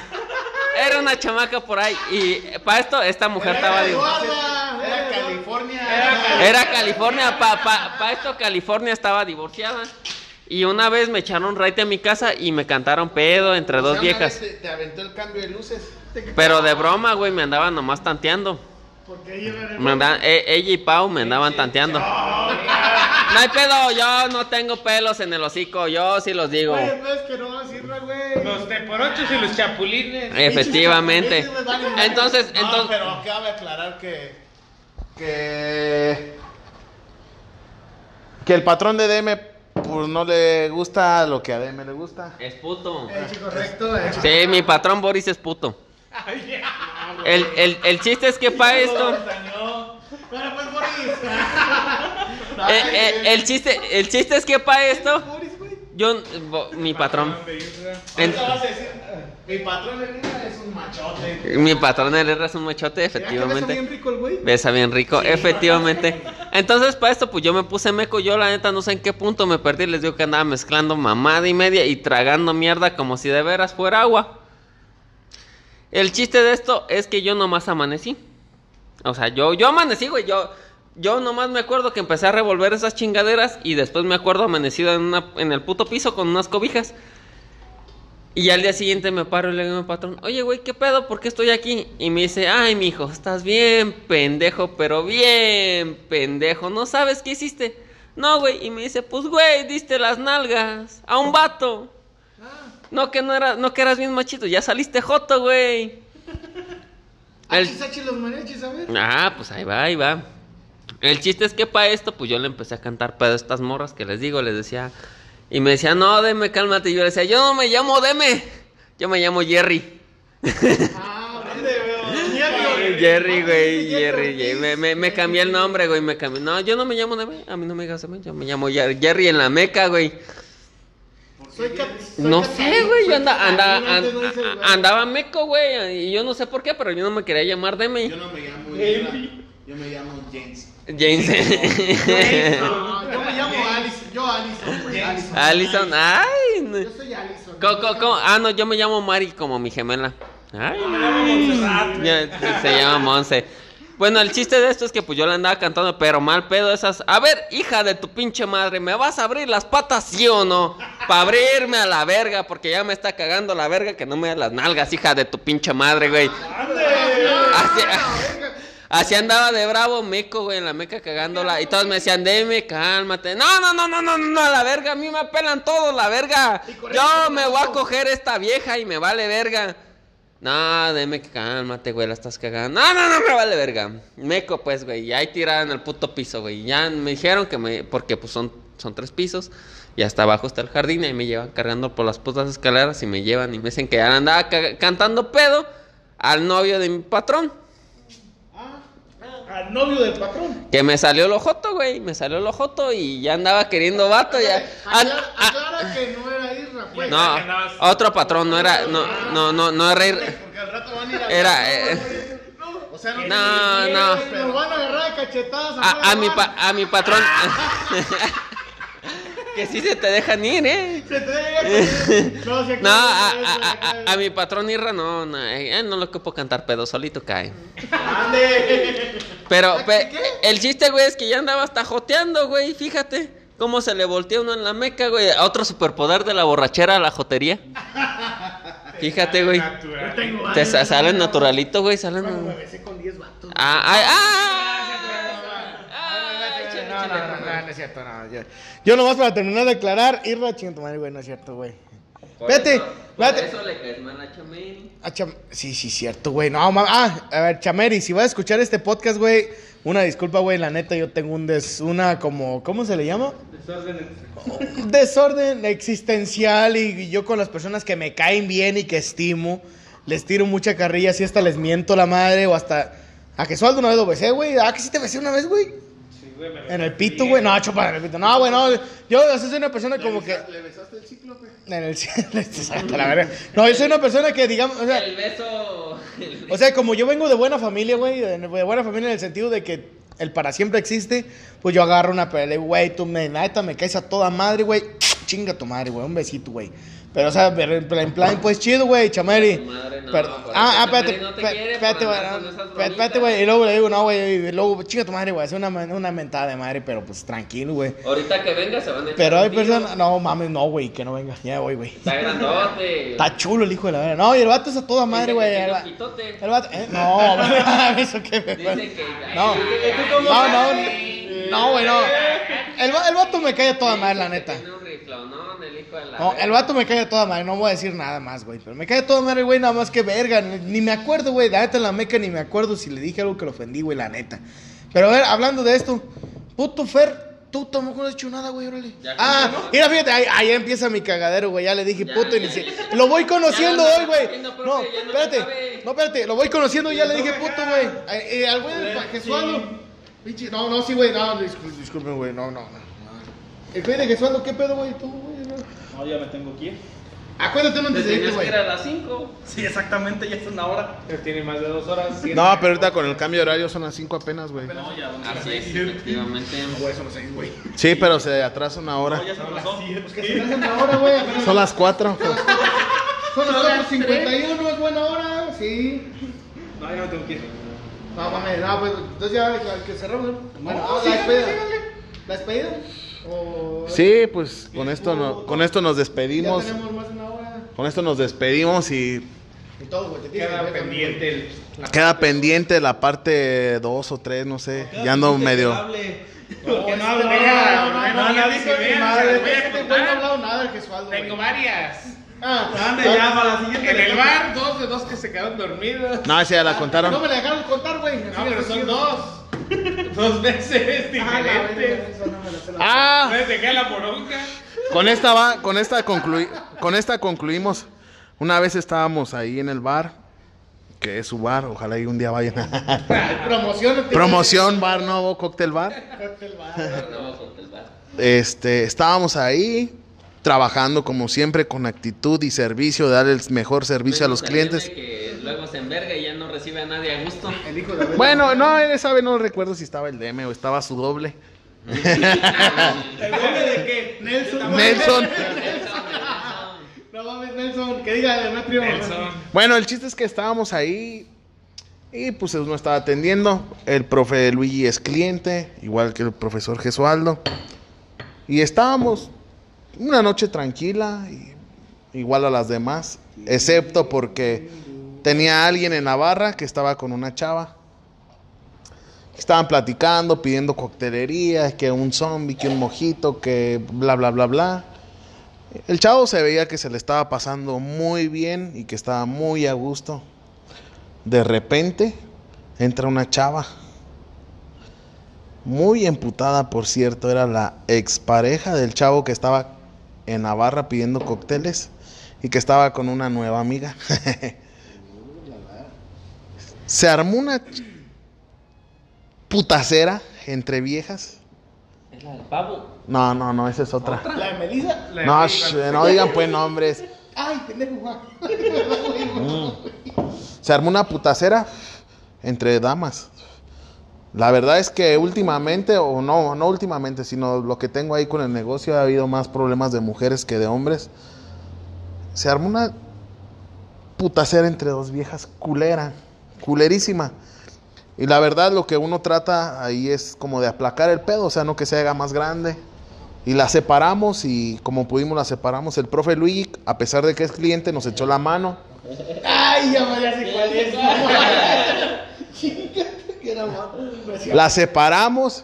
Era una chamaca por ahí. Y para esto, esta mujer estaba. Eduarda, Era California. Era California. Para pa, pa esto, California estaba divorciada. Y una vez me echaron raite a mi casa y me cantaron pedo entre dos viejas. Te, te aventó el cambio de luces. Pero de broma, güey, me andaban nomás tanteando. Porque ella era Me andaban- e- ella y Pau me andaban tanteando. No hay pedo, yo no tengo pelos en el hocico, yo sí los digo. Oye, pues que no sirva, güey. Los teporochos y los chapulines. Efectivamente. Entonces, No, entonces. pero cabe aclarar que. Que. Que el patrón de DM, pues no le gusta lo que a DM le gusta. Es puto. Hecho correcto. Sí, mi patrón Boris es puto. El, el, el chiste es que para esto. Pero pues, Boris. eh, eh, el, chiste, el chiste es que para esto. Yo, bo- mi patrón. En- decir, mi patrón de Lima es un machote. mi patrón el R es un machote, que besa efectivamente. bien rico el güey. Besa bien rico, efectivamente. Entonces, para esto, pues yo me puse meco. Yo, la neta, no sé en qué punto me perdí. Les digo que andaba mezclando mamada y media y tragando mierda como si de veras fuera agua. El chiste de esto es que yo nomás amanecí. O sea, yo, yo amanecí, güey. Yo, yo nomás me acuerdo que empecé a revolver esas chingaderas y después me acuerdo amanecido en, una, en el puto piso con unas cobijas. Y al día siguiente me paro y le digo a mi patrón, oye, güey, ¿qué pedo? ¿Por qué estoy aquí? Y me dice, ay, mijo, estás bien pendejo, pero bien pendejo. ¿No sabes qué hiciste? No, güey. Y me dice, pues, güey, diste las nalgas a un vato. No, que no, era, no que eras bien machito, ya saliste joto, güey. El- Achis, achis los mariachis, a ver. Ah, pues ahí va, ahí va. El chiste es que para esto, pues yo le empecé a cantar pedo a estas morras que les digo, les decía. Y me decía, no, deme, cálmate. Y yo le decía, yo no me llamo Deme, yo me llamo Jerry. Ah, ¿dónde veo? Jerry, güey, Jerry, Jerry. Me, me, me cambié el nombre, güey, me cambié. No, yo no me llamo Deme, a mí no me digas Deme, yo me llamo Jerry, Jerry en la meca, güey. Soy cat- soy No sé, güey, yo anda, anda, andaba meco, güey. Y yo no sé por qué, pero yo no me quería llamar Deme. Yo no me llamo Isra, yo me llamo James. James. No, yo me llamo Alison. Yo Alison, güey. Alison. Allison, ay. no. Yo soy Alison. Co- co- co- Ah, no, yo me llamo Mari como mi gemela. Ay, ya, se llama Monse. Bueno, el chiste de esto es que pues yo le andaba cantando, pero mal pedo esas. A ver, hija de tu pinche madre, ¿me vas a abrir las patas, sí o no? Para abrirme a la verga, porque ya me está cagando la verga que no me da las nalgas, hija de tu pinche madre, güey. Así, así andaba de bravo, meco, güey, en la meca cagándola. Y todos me decían, deme, cálmate. No, no, no, no, no, no, a la verga, a mí me apelan todos, la verga. Yo me voy a coger esta vieja y me vale verga. No, deme, cálmate, güey, la estás cagando. No, no, no, me vale verga. Meco, pues, güey, y ahí tirada en el puto piso, güey. Ya me dijeron que me, porque pues son, son tres pisos. Y hasta abajo está el jardín y ahí me llevan cargando por las putas escaleras y me llevan y me dicen que ya andaba ca- cantando pedo al novio de mi patrón. Al novio del patrón. Que me salió el ojoto, güey. Me salió el ojoto y ya andaba queriendo vato. Ya. Ah, Aclara, ah, aclara que no era Isra, pues. no, otro patrón, no era. No, no, no, no era. ir- Porque al rato van a ir a. Era. eh, O sea, no. No, no. Nos van a agarrar de cachetadas. a, a mi pa- a mi patrón. que sí se te dejan ir, ¿eh? Se te debe No, se No, a, a- a- a- a mi patrón Irra no, no, eh, no lo que puedo cantar pedo, solito cae. Ande. Pero pe- el chiste, güey, es que ya andaba hasta joteando, güey, fíjate. ¿Cómo se le voltea uno en la meca, güey? A otro superpoder de la borrachera a la jotería. Fíjate, güey. Te sa- salen naturalito, güey. Salen. Ah, ay, ah. No, no, no, no, no es cierto, no. Yo, yo nomás para terminar de aclarar, Irra, chinga tu madre, güey, no es cierto, güey. Por Vete, eso- Por vete. eso le caes mal a Chamel. Ah, Cham- sí, sí, cierto, güey. No, ah, a ver, Chameri, si vas a escuchar este podcast, güey, una disculpa, güey, la neta, yo tengo un des, una como, ¿cómo se le llama? Un desorden existencial y, y yo con las personas que me caen bien y que estimo, les tiro mucha carrilla, así hasta les miento la madre o hasta... A que sueldo una vez lo besé, güey. Ah, que sí te besé una vez, güey. En el pito, güey. No, chupa en el pito. No, güey, no. Yo soy una persona como que. ¿Le besaste el cíclope? En el Exacto, la verdad. No, yo soy una persona que, digamos. O sea, El beso. o sea, como yo vengo de buena familia, güey, de buena familia en el sentido de que el para siempre existe, pues yo agarro una pelea, güey, tú me, neta me caes a toda madre, güey, chinga tu madre, güey, un besito, güey. Pero, o sea, pero en plan- pues chido, güey, chamari. Tu madre no, Pero- ah, ah, espérate, espérate, güey, espérate, güey, y luego le digo, no, güey, y luego, chinga tu madre, güey, es una, una mentada de madre, pero pues tranquilo, güey. Ahorita que venga se van a echar Pero hay personas, no mames, no, güey, que no venga, ya voy, güey. Está grandote. Está chulo el hijo de la verga. No, y el vato es a toda madre, güey. El, el vato, ¿eh? No, eso que me. No, no, no, no, güey, no. El, el vato me cae a toda madre, la neta. No, el vato me cae a toda madre, no voy a decir nada más, güey. Pero me cae a toda madre, güey, nada más que verga. Ni, me acuerdo, güey. La neta en la meca ni me acuerdo si le dije algo que lo ofendí, güey, la neta. Pero a ver, hablando de esto, puto Fer, tú tampoco no has hecho nada, güey, órale. Ya Ah, confirmó. mira, fíjate, ahí, ahí empieza mi cagadero, güey. Ya le dije Ya, puto y ni ya, ya. Lo voy conociendo Ya, hoy, güey. no, No, no espérate. No, espérate, lo voy conociendo y ya le dije puto, güey. Eh, eh, al güey del Jesualdo. Pinche- No, no, sí, güey, no, discul- disculpen, güey, no, no, no. El güey de Jesualdo, ¿qué pedo, güey? Tú, güey, no. No, ya me tengo que ir. Acuérdate un Te antecedente, tenías que güey. ir a las 5. Sí, exactamente, ya es una hora. Pero tiene más de dos horas. siete. No, pero ahorita con el cambio de horario son las 5 apenas, güey. No, ya, ¿dónde Así es, efectivamente. Güey, son las seis, güey. Sí, pero se atrasa una hora. No, ya se pasó. Que se hacen la hora, güey. apenas- Son las 4. Son las 4.51, es buena hora, sí. No, ya me tengo que ir. No, mames, no, pues, entonces ya, ya que cerramos, ¿no? Bueno, No, ah, la despedida. ¿La despedida? O... Sí, pues con esto, no- con esto nos Ya despedimos. tenemos más de una hora. Con esto nos despedimos y Y todo, güey. te tienes Queda pendiente el. la- queda pendiente la parte 2 o 3, no sé. Ya ando medio. Porque no No, no, no, no, no, ya no. Ah, Ande ya, para la siguiente. En el bar, dos de dos que se quedaron dormidos. No, esa ya la No contaron. me la dejaron contar, güey. No, pero son dos. Dos veces Ah, diferentes. no Ah, Entonces dejé la poronga. con esta va, con esta conclui- con esta concluimos. Una vez estábamos ahí en el bar, que es su bar, ojalá y un día vayan. Promoción. Promoción bar nuevo, cóctel bar. No, con el bar. Este, estábamos ahí trabajando como siempre con actitud y servicio, dar el mejor servicio a los clientes. Que luego se enverga y ya no recibe a nadie a gusto. El hijo de Abel. Bueno, no, esa vez no recuerdo si estaba el DM o estaba su doble. ¿El doble de qué? Nelson. Nelson. No mames, Nelson. Que diga, no es primo. Nelson. Bueno, el chiste es que estábamos ahí y pues uno estaba atendiendo. El profe Luigi es cliente, igual que el profesor Gesualdo. Y estábamos una noche tranquila, igual a las demás, excepto porque tenía alguien en la barra que estaba con una chava. Estaban platicando, pidiendo coctelería, que un zombie, que un mojito, que bla, bla, bla, bla. El chavo se veía que se le estaba pasando muy bien y que estaba muy a gusto. De repente entra una chava. Muy emputada, por cierto, era la expareja del chavo que estaba en la barra pidiendo cócteles y que estaba con una nueva amiga. se armó una putacera entre viejas. Es la del pavo. No, no, no, esa es otra. La de Melissa. La- No, sh- no digan pues nombres. Ay, pendejo. Se armó una putacera entre damas. La verdad es que últimamente, o no, no últimamente, sino lo que tengo ahí con el negocio, ha habido más problemas de mujeres que de hombres. Se armó una putacera entre dos viejas culera, culerísima. Y la verdad lo que uno trata ahí es como de aplacar el pedo, o sea, no que se haga más grande. Y la separamos y como pudimos la separamos. El profe Luigi, a pesar de que es cliente, nos echó la mano. Ay, ya me cuál es. La separamos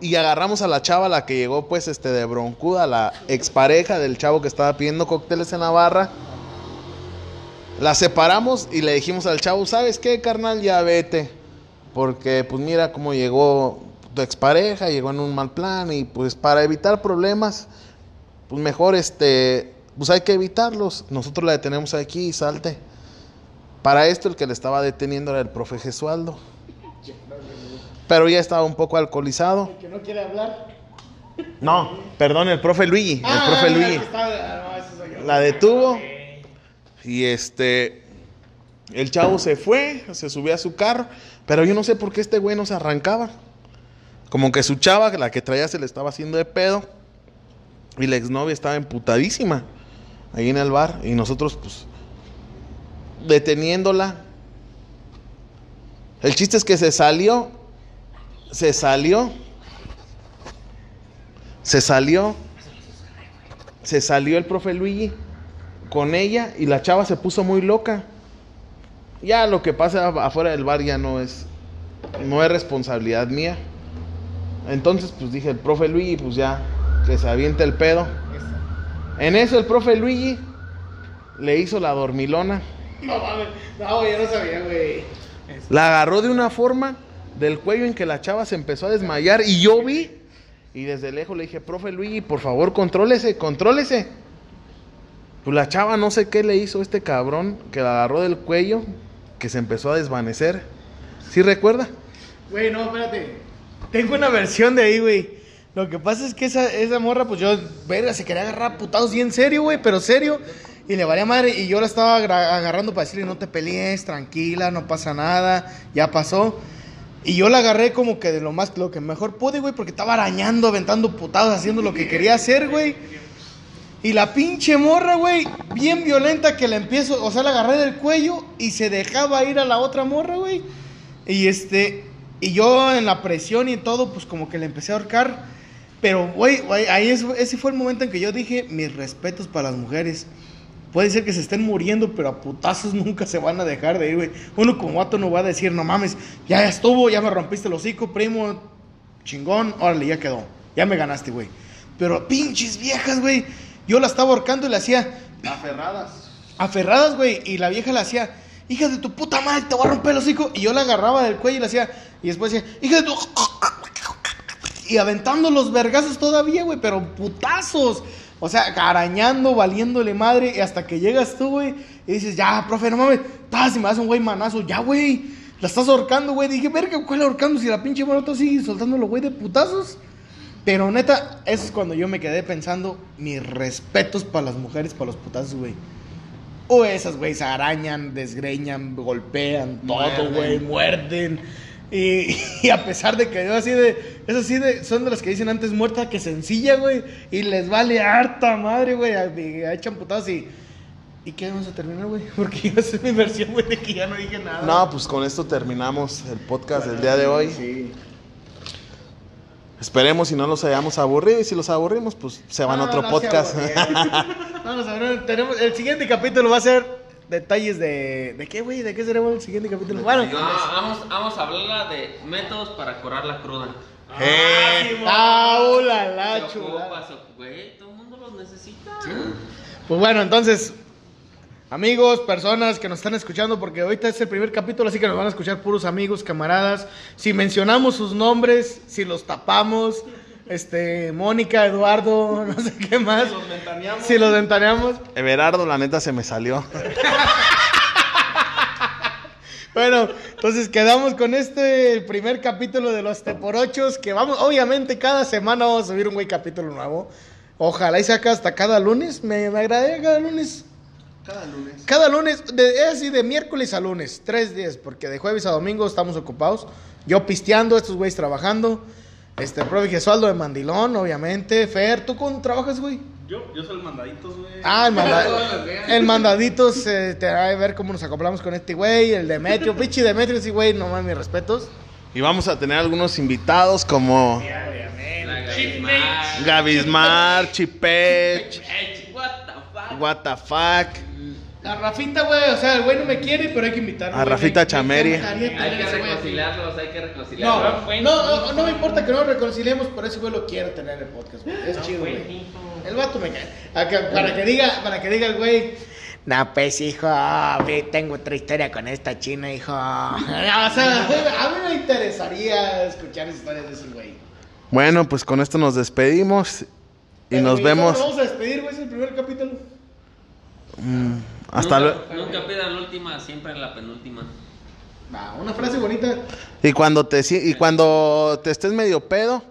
y agarramos a la chava, la que llegó pues este de broncuda, la expareja del chavo que estaba pidiendo cócteles en la barra. La separamos y le dijimos al chavo, ¿sabes qué, carnal? Ya vete. Porque pues mira cómo llegó tu expareja, llegó en un mal plan y pues para evitar problemas, pues mejor este, pues hay que evitarlos. Nosotros la detenemos aquí y salte. Para esto el que le estaba deteniendo era el profe Gesualdo. Pero ya estaba un poco alcoholizado. Que no quiere hablar. No, perdón, el profe Luigi. Ah, el profe Luigi. Yo. La detuvo. Y este. El chavo se fue, se subió a su carro. Pero yo no sé por qué este güey no se arrancaba. Como que su chava, la que traía, se le estaba haciendo de pedo. Y la exnovia estaba emputadísima. Ahí en el bar. Y nosotros, pues. Deteniéndola. El chiste es que se salió. Se salió. Se salió. Se salió el profe Luigi con ella y la chava se puso muy loca. Ya lo que pasa afuera del bar ya no es no es responsabilidad mía. Entonces, pues dije, el profe Luigi, pues ya que se aviente el pedo. En eso el profe Luigi le hizo la dormilona. No mames. No, yo no sabía, güey. La agarró de una forma del cuello en que la chava se empezó a desmayar y yo vi y desde lejos le dije, profe Luigi, por favor, contrólese, contrólese. Pues la chava no sé qué le hizo este cabrón que la agarró del cuello, que se empezó a desvanecer. ¿Sí recuerda? Güey, no, espérate. Tengo una versión de ahí, güey. Lo que pasa es que esa, esa morra, pues yo, verga, se quería agarrar a putados bien serio, güey, pero serio. Y le valía madre. Y yo la estaba agarrando para decirle, no te pelees, tranquila, no pasa nada, ya pasó. Y yo la agarré como que de lo más, lo que mejor pude, güey, porque estaba arañando, aventando putados, haciendo lo que quería hacer, güey. Y la pinche morra, güey, bien violenta que la empiezo, o sea, la agarré del cuello y se dejaba ir a la otra morra, güey. Y este, y yo en la presión y todo, pues como que le empecé a ahorcar. Pero, güey, ahí es- ese fue el momento en que yo dije, mis respetos para las mujeres. Puede ser que se estén muriendo, pero a putazos nunca se van a dejar de ir, güey. Uno como vato no va a decir, no mames, ya estuvo, ya me rompiste el hocico, primo, chingón, órale, ya quedó. Ya me ganaste, güey. Pero pinches viejas, güey. Yo la estaba ahorcando y le hacía Aferradas. aferradas, güey. Y la vieja le hacía, hija de tu puta madre, te voy a romper el hocico. Y yo la agarraba del cuello y le hacía, y después decía, hija de tu. Y aventando los vergazos todavía, güey, pero putazos. O sea, arañando, valiéndole madre. Y hasta que llegas tú, güey, y dices, ya, profe, no mames, si me das un güey manazo, ya, güey. La estás ahorcando, güey. Dije, verga, ¿cuál ahorcando? Si la pinche morota sigue soltándolo, güey, de putazos. Pero neta, eso es cuando yo me quedé pensando, mis respetos para las mujeres, para los putazos, güey. O esas, güey, se arañan, desgreñan, golpean, todo, güey, muerden. Y, y a pesar de que yo así de, es así de, son de las que dicen antes muerta que sencilla, güey. Y les vale harta madre, güey. a- Echan putados y, ¿y qué vamos a terminar, güey? Porque yo sé mi versión, güey, de que ya no dije nada. No, pues con esto terminamos el podcast del día de hoy. Sí. Esperemos si no los hayamos aburrido y si los aburrimos, pues se van a No, otro no podcast. aburrieron. Vamos a ver, tenemos, el siguiente capítulo va a ser detalles de... ¿De qué, güey? ¿De qué será el siguiente capítulo? Bueno, Ah, vamos, vamos a hablarla de métodos para curar la cruda. Eh, ah, hola, ¿Qué la güey? Todo el mundo los necesita. Pues bueno, entonces, amigos, personas que nos están escuchando, porque ahorita es el primer capítulo, así que nos van a escuchar puros amigos, camaradas. Si mencionamos sus nombres, si los tapamos, este, Mónica, Eduardo, no sé qué más. Si los ventaneamos. Si los ventaneamos. Everardo, la neta se me salió. Bueno, entonces quedamos con este primer capítulo de los Teporochos, que vamos, obviamente cada semana vamos a subir un güey capítulo nuevo. Ojalá y saca hasta cada lunes, me, me agradaría cada lunes. Cada lunes. Cada lunes, de, es así de miércoles a lunes, tres días, porque de jueves a domingo estamos ocupados. Yo pisteando, estos güeyes trabajando. Este, profe Gesualdo de Mandilón, obviamente. Fer, ¿tú cómo trabajas, güey? Yo, yo soy el mandaditos, güey. Ah, el, manda- el mandaditos, eh, te va a ver cómo nos acoplamos con este güey, el Demetrio, pichi Demetrio, sí, güey, no mames, mis respetos. Y vamos a tener algunos invitados como. Gavismar, Chipech, what the fuck. What the fuck. A Rafita, güey, o sea, el güey no me quiere, pero hay que invitarlo. A güey. Rafita Me- me Chameri. encantaría Hay tener que ese güey aquí. reconciliarlos, hay que reconciliarlos. no, no, no me importa que no nos reconciliemos, por ese güey lo quiero tener en el podcast, güey. Es chido, güey. El vato me cae. Acá, para que diga, para que diga el güey. No, pues, hijo, ve, tengo otra historia con esta china, hijo. o sea, a mí me interesaría escuchar historias de ese güey. Bueno, pues con esto nos despedimos y Pero, nos güey, vemos ¿cómo nos vamos a despedir, güey? Es el primer capítulo. Hasta nunca, luego. nunca pida la última, siempre la penúltima. Va, una frase bonita. Y cuando te si- y cuando te estés medio pedo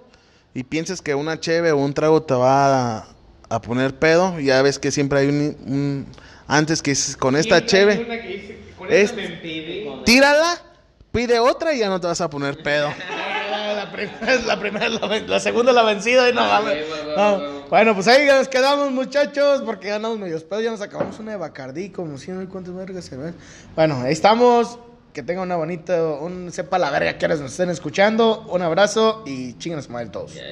y pienses que una cheve o un trago te va a, a poner pedo, ya ves que siempre hay un, un- antes que es con esta cheve, Es- tírala, pide otra y ya no te vas a poner pedo. La primera la primera, la, la segunda la vencida y no Ah, mames. güey, güey, güey, No. Bueno, pues ahí ya nos quedamos, muchachos, porque ganamos medios pedos. Ya nos acabamos una de Bacardí, como si no hay cuántas vergas se ven. Bueno, ahí estamos. Que tengan una bonita, un sepa la verga que ahora nos estén escuchando. Un abrazo y chinganos madre todos. Ya,